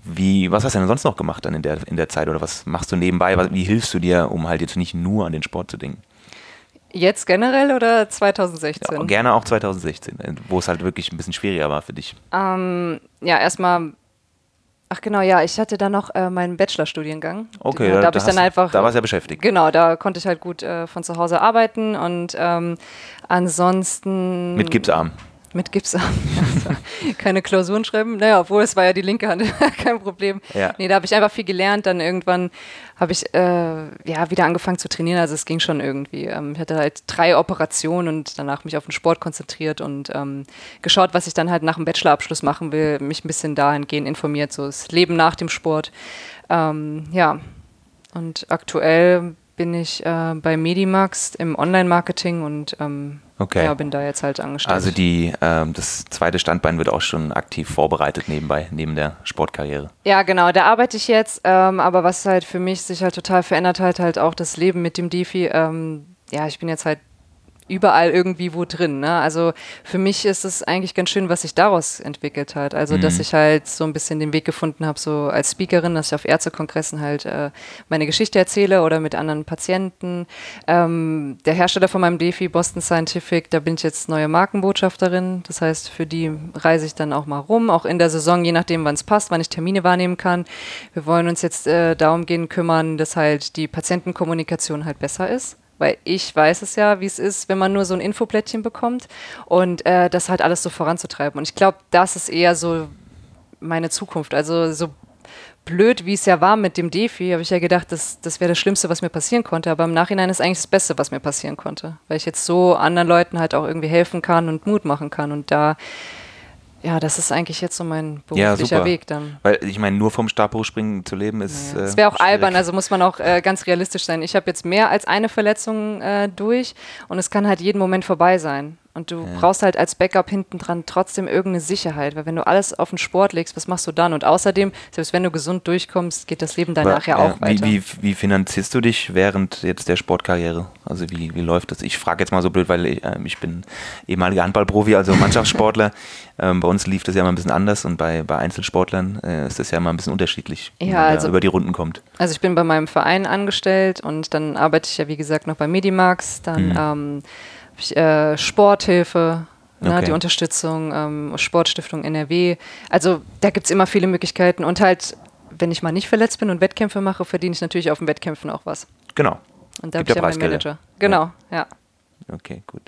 Wie, was hast du denn sonst noch gemacht dann in der, in der Zeit oder was machst du nebenbei? Wie hilfst du dir, um halt jetzt nicht nur an den Sport zu denken? Jetzt generell oder 2016? Ja, gerne auch 2016, wo es halt wirklich ein bisschen schwieriger war für dich. Ähm, ja, erstmal Ach genau, ja, ich hatte dann noch äh, meinen Bachelorstudiengang. Okay, da, da, da, ich dann einfach, da warst du ja beschäftigt. Genau, da konnte ich halt gut äh, von zu Hause arbeiten und ähm, ansonsten. Mit Gipsarm. Mit Gipsarm. Keine Klausuren schreiben. Naja, obwohl es war ja die linke Hand, kein Problem. Ja. Nee, da habe ich einfach viel gelernt. Dann irgendwann habe ich äh, ja wieder angefangen zu trainieren. Also es ging schon irgendwie. Ähm, ich hatte halt drei Operationen und danach mich auf den Sport konzentriert und ähm, geschaut, was ich dann halt nach dem Bachelorabschluss machen will. Mich ein bisschen dahingehend informiert, so das Leben nach dem Sport. Ähm, ja. Und aktuell bin ich äh, bei Medimax im Online-Marketing und ähm, okay. ja, bin da jetzt halt angestellt. Also die, ähm, das zweite Standbein wird auch schon aktiv vorbereitet nebenbei, neben der Sportkarriere. Ja, genau, da arbeite ich jetzt. Ähm, aber was halt für mich sich halt total verändert hat, halt auch das Leben mit dem Defi. Ähm, ja, ich bin jetzt halt überall irgendwie wo drin. Ne? Also für mich ist es eigentlich ganz schön, was sich daraus entwickelt hat. Also mhm. dass ich halt so ein bisschen den Weg gefunden habe, so als Speakerin, dass ich auf Ärztekongressen halt äh, meine Geschichte erzähle oder mit anderen Patienten. Ähm, der Hersteller von meinem Defi, Boston Scientific, da bin ich jetzt neue Markenbotschafterin. Das heißt, für die reise ich dann auch mal rum, auch in der Saison, je nachdem, wann es passt, wann ich Termine wahrnehmen kann. Wir wollen uns jetzt äh, darum gehen kümmern, dass halt die Patientenkommunikation halt besser ist weil ich weiß es ja, wie es ist, wenn man nur so ein Infoplättchen bekommt und äh, das halt alles so voranzutreiben. Und ich glaube, das ist eher so meine Zukunft. Also so blöd, wie es ja war mit dem Defi, habe ich ja gedacht, das, das wäre das Schlimmste, was mir passieren konnte. Aber im Nachhinein ist eigentlich das Beste, was mir passieren konnte, weil ich jetzt so anderen Leuten halt auch irgendwie helfen kann und Mut machen kann. Und da ja, das ist eigentlich jetzt so mein beruflicher ja, Weg dann. Weil ich meine, nur vom Stabhochspringen zu leben ist. Naja. Das wäre auch schwierig. albern, also muss man auch äh, ganz realistisch sein. Ich habe jetzt mehr als eine Verletzung äh, durch und es kann halt jeden Moment vorbei sein. Und du ja. brauchst halt als Backup hinten dran trotzdem irgendeine Sicherheit, weil wenn du alles auf den Sport legst, was machst du dann? Und außerdem, selbst wenn du gesund durchkommst, geht das Leben danach ja, auch weiter. Wie, wie, wie, finanzierst du dich während jetzt der Sportkarriere? Also wie, wie läuft das? Ich frage jetzt mal so blöd, weil ich, äh, ich bin ehemaliger Handballprofi, also Mannschaftssportler. ähm, bei uns lief das ja mal ein bisschen anders und bei, bei Einzelsportlern äh, ist das ja mal ein bisschen unterschiedlich, ja, wie man also, über die Runden kommt. Also ich bin bei meinem Verein angestellt und dann arbeite ich ja wie gesagt noch bei Medimax, dann mhm. ähm, äh, Sporthilfe, ne, okay. die Unterstützung, ähm, Sportstiftung NRW. Also da gibt es immer viele Möglichkeiten und halt, wenn ich mal nicht verletzt bin und Wettkämpfe mache, verdiene ich natürlich auf den Wettkämpfen auch was. Genau. Und da habe ich ja meinen Manager. Genau, ja. ja. Okay, gut.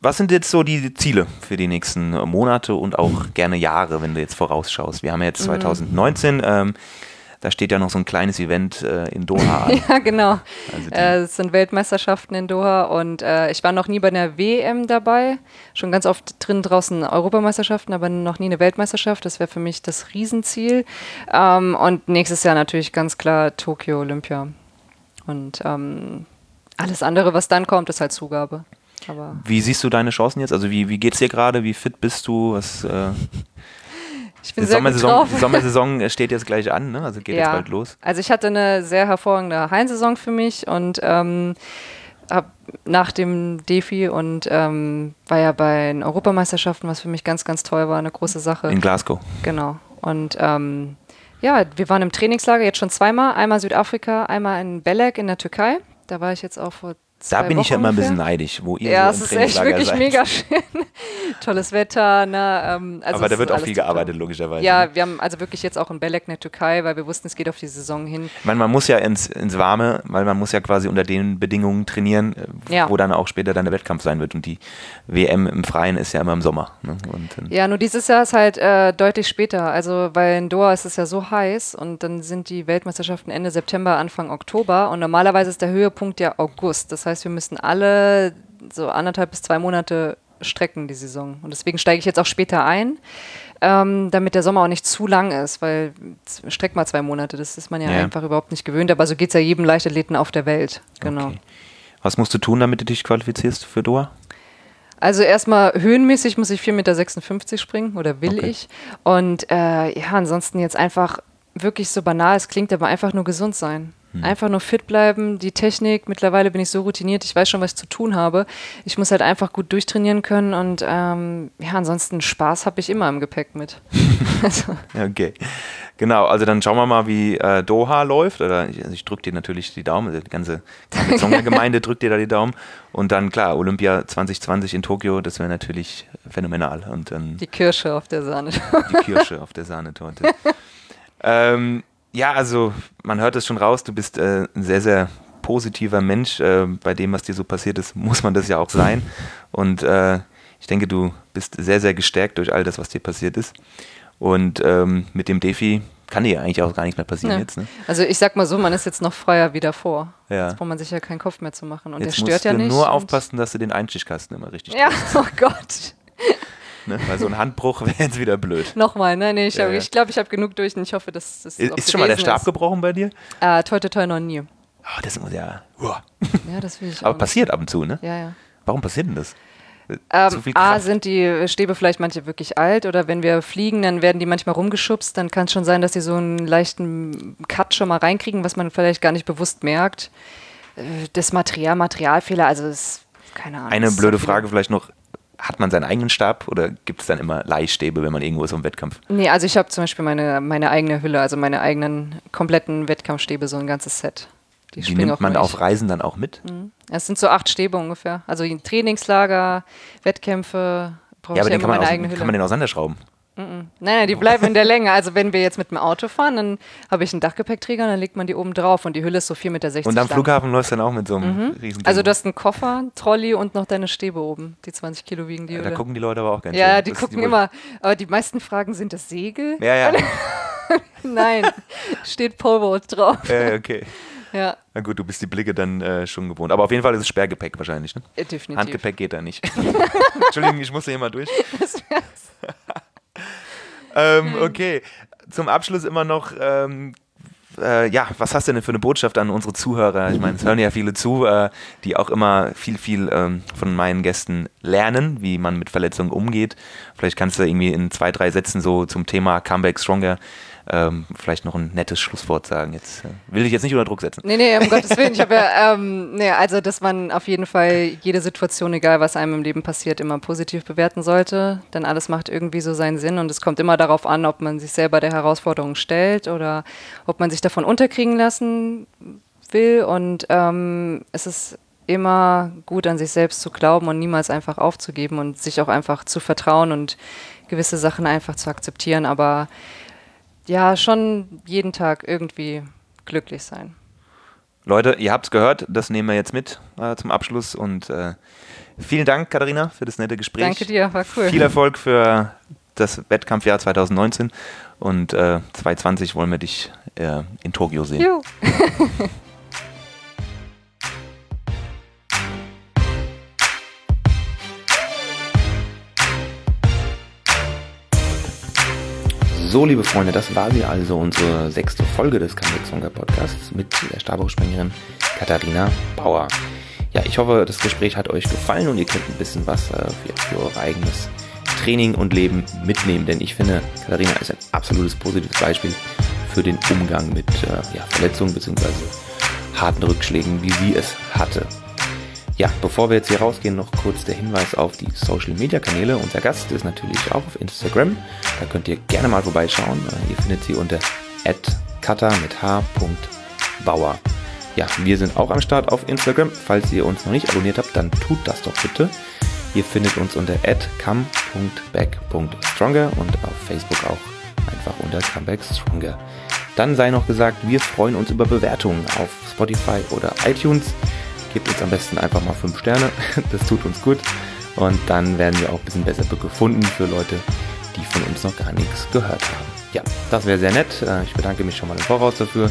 Was sind jetzt so die Ziele für die nächsten Monate und auch gerne Jahre, wenn du jetzt vorausschaust? Wir haben ja jetzt 2019. Mhm. Ähm, da steht ja noch so ein kleines Event äh, in Doha an. ja, genau. Also äh, es sind Weltmeisterschaften in Doha und äh, ich war noch nie bei einer WM dabei. Schon ganz oft drin draußen Europameisterschaften, aber noch nie eine Weltmeisterschaft. Das wäre für mich das Riesenziel. Ähm, und nächstes Jahr natürlich ganz klar Tokio Olympia. Und ähm, alles andere, was dann kommt, ist halt Zugabe. Aber wie siehst du deine Chancen jetzt? Also wie, wie geht es dir gerade? Wie fit bist du? Was, äh ich bin die, Sommersaison, die Sommersaison steht jetzt gleich an, ne? also geht ja. jetzt bald los. Also ich hatte eine sehr hervorragende Hallensaison für mich und ähm, hab nach dem Defi und ähm, war ja bei den Europameisterschaften, was für mich ganz, ganz toll war, eine große Sache. In Glasgow. Genau. Und ähm, ja, wir waren im Trainingslager jetzt schon zweimal, einmal Südafrika, einmal in Belek in der Türkei. Da war ich jetzt auch vor Da bin ich ja immer ein bisschen neidisch, wo ihr Ja, so es ist echt wirklich seid. mega schön. Tolles Wetter, ne? Ähm, also Aber da wird auch viel gearbeitet, logischerweise. ne? Ja, wir haben also wirklich jetzt auch in Belek in der Türkei, weil wir wussten, es geht auf die Saison hin. Ich meine, man muss ja ins, ins Warme, weil man muss ja quasi unter den Bedingungen trainieren, äh, Ja. wo dann auch später dann der Wettkampf sein wird. Und die WM im Freien ist ja immer im Sommer. Ne? Und, Ja, nur dieses Jahr ist halt äh, deutlich später. Also, weil in Doha ist es ja so heiß und dann sind die Weltmeisterschaften Ende September, Anfang Oktober und normalerweise ist der Höhepunkt ja August. Das heißt, wir müssen alle so anderthalb bis zwei Monate strecken die Saison. Und deswegen steige ich jetzt auch später ein, ähm, damit der Sommer auch nicht zu lang ist, weil streck mal zwei Monate, das ist man ja, Ja. einfach überhaupt nicht gewöhnt. Aber so geht es ja jedem Leichtathleten auf der Welt. Genau. Okay. Was musst du tun, damit du dich qualifizierst für Doha? Also erstmal höhenmäßig muss ich 4,56 Meter springen oder will Okay. ich. Und äh, ja, ansonsten jetzt einfach wirklich so banal es klingt, aber einfach nur gesund sein. Hm. Einfach nur fit bleiben, die Technik. Mittlerweile bin ich so routiniert, ich weiß schon, was ich zu tun habe. Ich muss halt einfach gut durchtrainieren können und ähm, ja, ansonsten Spaß habe ich immer im Gepäck mit. also, Okay. Genau, also dann schauen wir mal, wie äh, Doha läuft. Oder ich, also ich drücke dir natürlich die Daumen, die ganze Gemeinde drückt dir da die Daumen. Und dann, klar, Olympia 2020 in Tokio, das wäre natürlich phänomenal. Und dann die Kirsche auf der Sahne. die Kirsche auf der Sahnetorte. ähm, ja, also man hört es schon raus, du bist äh, ein sehr, sehr positiver Mensch. Äh, bei dem, was dir so passiert ist, muss man das ja auch sein. Und äh, ich denke, du bist sehr, sehr gestärkt durch all das, was dir passiert ist. Und ähm, mit dem Defi kann dir ja eigentlich auch gar nichts mehr passieren Ja. jetzt. Ne? Also ich sag mal so, man ist jetzt noch freier wie davor. Ja. Jetzt braucht man sich ja keinen Kopf mehr zu machen. Und Jetzt der musst stört ja du nicht. nur aufpassen, dass du den Einstichkasten immer richtig Ja, oh Gott. Ne? Weil so ein Handbruch wäre jetzt wieder blöd. Nochmal, ne? Nee, ich glaube, ja. ich, glaub, ich habe genug durch und ich hoffe, dass das Ist, ist schon mal der Stab ist. gebrochen bei dir? Äh, toi, toi, toi, noch nie. Oh, das muss ja. Uah. Ja, das will ich Aber passiert ab und zu, ne? Ja, ja. Warum passiert denn das? Zu Ähm, A, sind die Stäbe vielleicht manche wirklich alt oder wenn wir fliegen, dann werden die manchmal rumgeschubst. Dann kann es schon sein, dass die so einen leichten Cut schon mal reinkriegen, was man vielleicht gar nicht bewusst merkt. Äh, Das Material, Materialfehler, also ist keine Ahnung. Eine blöde so. Frage vielleicht noch. Hat man seinen eigenen Stab oder gibt es dann immer Leihstäbe, wenn man irgendwo ist im Wettkampf? Nee, also ich habe zum Beispiel meine, meine eigene Hülle, also meine eigenen kompletten Wettkampfstäbe, so ein ganzes Set. Die, Die nimmt man auf. Reisen dann auch mit? Es sind so acht Stäbe ungefähr. Also in Trainingslager, Wettkämpfe, brauche Ja, aber ich ja den kann man, aus, kann man den auseinanderschrauben. Nein, nein, die bleiben in der Länge. Also wenn wir jetzt mit dem Auto fahren, dann habe ich einen Dachgepäckträger, dann legt man die oben drauf und die Hülle ist so 4,60 Meter Und am lang. Flughafen läufst du dann auch mit so einem riesen Also du hast einen Koffer, einen Trolley und noch deine Stäbe oben. Die 20 Kilo wiegen die Da Hülle. gucken die Leute aber auch ganz ja, schön. die Das- gucken wollen- immer. Aber die meisten fragen, sind das Segel? Ja, ja. Nein, steht Poleboat drauf. äh, okay. Ja, Na gut, du bist die Blicke dann äh, schon gewohnt. Aber auf jeden Fall ist es Sperrgepäck wahrscheinlich, ne? äh, definitiv. Handgepäck geht da nicht. Entschuldigung, ich musste hier mal durch. Ähm, okay, zum Abschluss immer noch, ähm, äh, ja, was hast du denn für eine Botschaft an unsere Zuhörer? Ich meine, es hören ja viele zu, äh, die auch immer viel, viel ähm, von meinen Gästen lernen, wie man mit Verletzungen umgeht. Vielleicht kannst du irgendwie in zwei, drei Sätzen so zum Thema Comeback Stronger ähm, vielleicht noch ein nettes Schlusswort sagen. Jetzt äh, will ich jetzt nicht unter Druck setzen. Nee, nee, um Gottes Willen. Ich habe ja, ähm, nee, also, dass man auf jeden Fall jede Situation, egal was einem im Leben passiert, immer positiv bewerten sollte. Denn alles macht irgendwie so seinen Sinn und es kommt immer darauf an, ob man sich selber der Herausforderung stellt oder ob man sich davon unterkriegen lassen will. Und ähm, es ist immer gut, an sich selbst zu glauben und niemals einfach aufzugeben und sich auch einfach zu vertrauen und gewisse Sachen einfach zu akzeptieren. Aber ja, schon jeden Tag irgendwie glücklich sein. Leute, ihr habt es gehört, das nehmen wir jetzt mit äh, zum Abschluss und äh, vielen Dank, Katharina, für das nette Gespräch. Danke dir, war cool. Viel Erfolg für das Wettkampfjahr 2019 und äh, 2020 wollen wir dich äh, in Tokio sehen. Juhu. So, liebe Freunde, das war sie also, unsere sechste Folge des Comeback Podcasts mit der Stabhochspringerin Katharina Bauer. Ja, ich hoffe, das Gespräch hat euch gefallen und ihr könnt ein bisschen was äh, für, für euer eigenes Training und Leben mitnehmen, denn ich finde, Katharina ist ein absolutes positives Beispiel für den Umgang mit äh, ja, Verletzungen bzw. harten Rückschlägen, wie sie es hatte. Ja, bevor wir jetzt hier rausgehen, noch kurz der Hinweis auf die Social Media Kanäle. Unser Gast ist natürlich auch auf Instagram. Da könnt ihr gerne mal vorbeischauen. Äh, Ihr findet sie unter @cutter mit h.bauer. Ja, wir sind auch am Start auf Instagram. Falls ihr uns noch nicht abonniert habt, dann tut das doch bitte. Ihr findet uns unter come.back.stronger und auf Facebook auch einfach unter comebackstronger. Dann sei noch gesagt, wir freuen uns über Bewertungen auf Spotify oder iTunes. Gebt uns am besten einfach mal 5 Sterne, das tut uns gut. Und dann werden wir auch ein bisschen besser gefunden für Leute, die von uns noch gar nichts gehört haben. Ja, das wäre sehr nett. Äh, ich bedanke mich schon mal im Voraus dafür.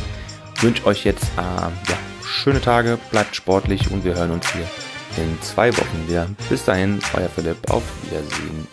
Wünsche euch jetzt äh, ja, schöne Tage, bleibt sportlich und wir hören uns hier in zwei Wochen wieder. Bis dahin, euer Philipp, auf Wiedersehen.